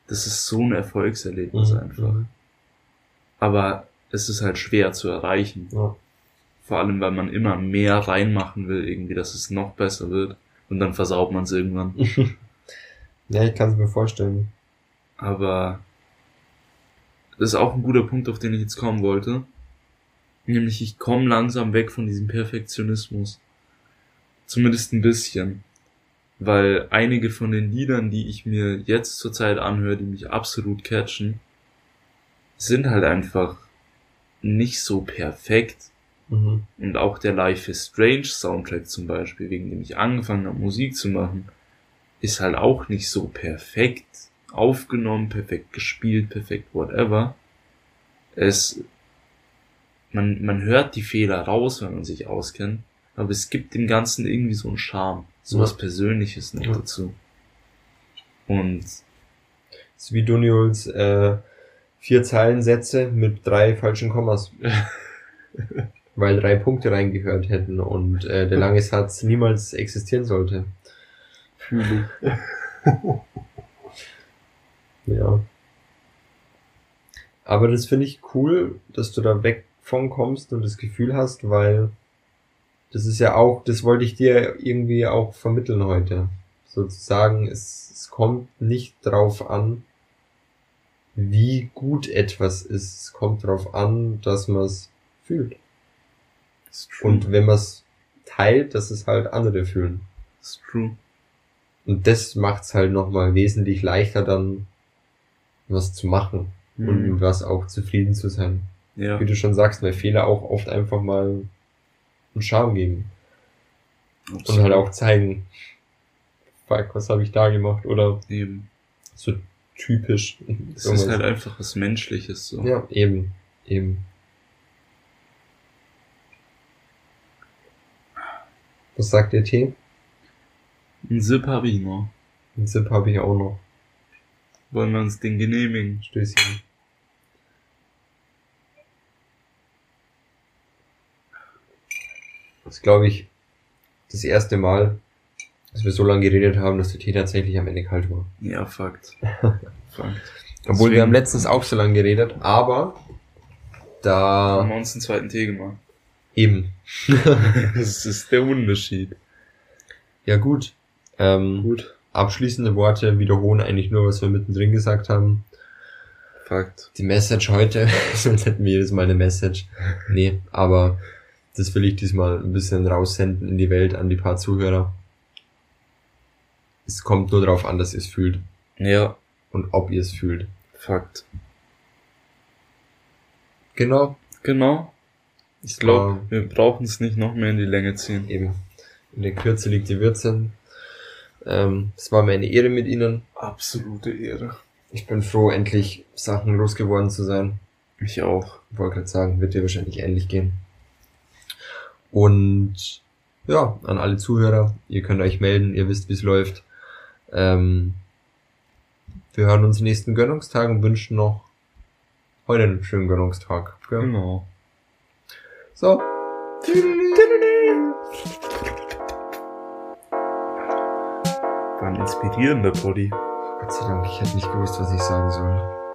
[SPEAKER 2] Das ist so ein Erfolgserlebnis einfach.
[SPEAKER 1] Mhm.
[SPEAKER 2] Aber es ist halt schwer zu erreichen.
[SPEAKER 1] Ja.
[SPEAKER 2] Vor allem, weil man immer mehr reinmachen will, irgendwie, dass es noch besser wird. Und dann versaut man es irgendwann.
[SPEAKER 1] ja, ich kann es mir vorstellen.
[SPEAKER 2] Aber das ist auch ein guter Punkt, auf den ich jetzt kommen wollte. Nämlich, ich komme langsam weg von diesem Perfektionismus. Zumindest ein bisschen. Weil einige von den Liedern, die ich mir jetzt zurzeit anhöre, die mich absolut catchen, sind halt einfach nicht so perfekt.
[SPEAKER 1] Mhm.
[SPEAKER 2] Und auch der Life is Strange Soundtrack zum Beispiel, wegen dem ich angefangen habe, Musik zu machen, ist halt auch nicht so perfekt aufgenommen, perfekt gespielt, perfekt whatever. Es, man, man hört die Fehler raus, wenn man sich auskennt, aber es gibt dem Ganzen irgendwie so einen Charme, so was
[SPEAKER 1] Ja.
[SPEAKER 2] Persönliches noch
[SPEAKER 1] Ja.
[SPEAKER 2] dazu. Und
[SPEAKER 1] Das ist wie Duniols äh, vier Zeilensätze mit drei falschen Kommas. Weil drei Punkte reingehört hätten und äh, der lange Satz niemals existieren sollte.
[SPEAKER 2] fühle
[SPEAKER 1] Ja. Aber das finde ich cool, dass du da weg von kommst und das Gefühl hast, weil das ist ja auch, das wollte ich dir irgendwie auch vermitteln heute. Sozusagen, es, es kommt nicht drauf an, wie gut etwas ist. Es kommt drauf an, dass man es fühlt. Und wenn man es teilt, dass es halt andere fühlen.
[SPEAKER 2] It's true.
[SPEAKER 1] Und das macht es halt nochmal wesentlich leichter dann, was zu machen. und
[SPEAKER 2] Mhm.
[SPEAKER 1] mit was auch zufrieden zu sein.
[SPEAKER 2] Ja,
[SPEAKER 1] Wie du schon sagst, weil Fehler auch oft einfach mal einen Charme geben und
[SPEAKER 2] absolut.
[SPEAKER 1] halt auch zeigen, fuck, was habe ich da gemacht oder
[SPEAKER 2] Eben.
[SPEAKER 1] so typisch.
[SPEAKER 2] Es ist halt einfach was Menschliches so.
[SPEAKER 1] ja, eben, eben. Was sagt der Tee?
[SPEAKER 2] Ein Sip hab ich noch.
[SPEAKER 1] Einen Zip habe ich auch noch.
[SPEAKER 2] Wollen wir uns den genehmigen?
[SPEAKER 1] Stößchen. Das ist, glaube ich, das erste Mal, dass wir so lange geredet haben, dass der Tee tatsächlich am Ende kalt war.
[SPEAKER 2] Ja, Fakt. Fakt.
[SPEAKER 1] Obwohl wir
[SPEAKER 2] Deswegen
[SPEAKER 1] haben letztens auch so lange geredet, aber da
[SPEAKER 2] haben wir uns einen zweiten Tee gemacht.
[SPEAKER 1] Eben.
[SPEAKER 2] Das ist der Unterschied.
[SPEAKER 1] Ja gut. Ähm,
[SPEAKER 2] Gut.
[SPEAKER 1] abschließende Worte wiederholen eigentlich nur, was wir mittendrin gesagt haben.
[SPEAKER 2] Fakt.
[SPEAKER 1] Die Message heute, sonst hätten wir jedes Mal eine Message. Nee, aber das will ich diesmal ein bisschen raussenden in die Welt an die paar Zuhörer. Es kommt nur darauf an, dass ihr es fühlt
[SPEAKER 2] Ja,
[SPEAKER 1] und ob ihr es fühlt.
[SPEAKER 2] Fakt.
[SPEAKER 1] Genau.
[SPEAKER 2] Genau. Ich glaube, wir brauchen es nicht noch mehr in die Länge ziehen.
[SPEAKER 1] Eben. In der Kürze liegt die Würze. Ähm, es war mir eine Ehre mit Ihnen.
[SPEAKER 2] Absolute Ehre.
[SPEAKER 1] Ich bin froh, endlich Sachen losgeworden zu sein.
[SPEAKER 2] Ich auch.
[SPEAKER 1] wollte gerade sagen, wird dir wahrscheinlich ähnlich gehen. Und ja, an alle Zuhörer, ihr könnt euch melden, ihr wisst, wie es läuft. Ähm, wir hören uns nächsten Gönnungstag und wünschen noch heute einen schönen Gönnungstag. Gell?
[SPEAKER 2] Genau.
[SPEAKER 1] So.
[SPEAKER 2] War ein inspirierender Body.
[SPEAKER 1] Gott sei Dank, ich hätte nicht gewusst, was ich sagen soll.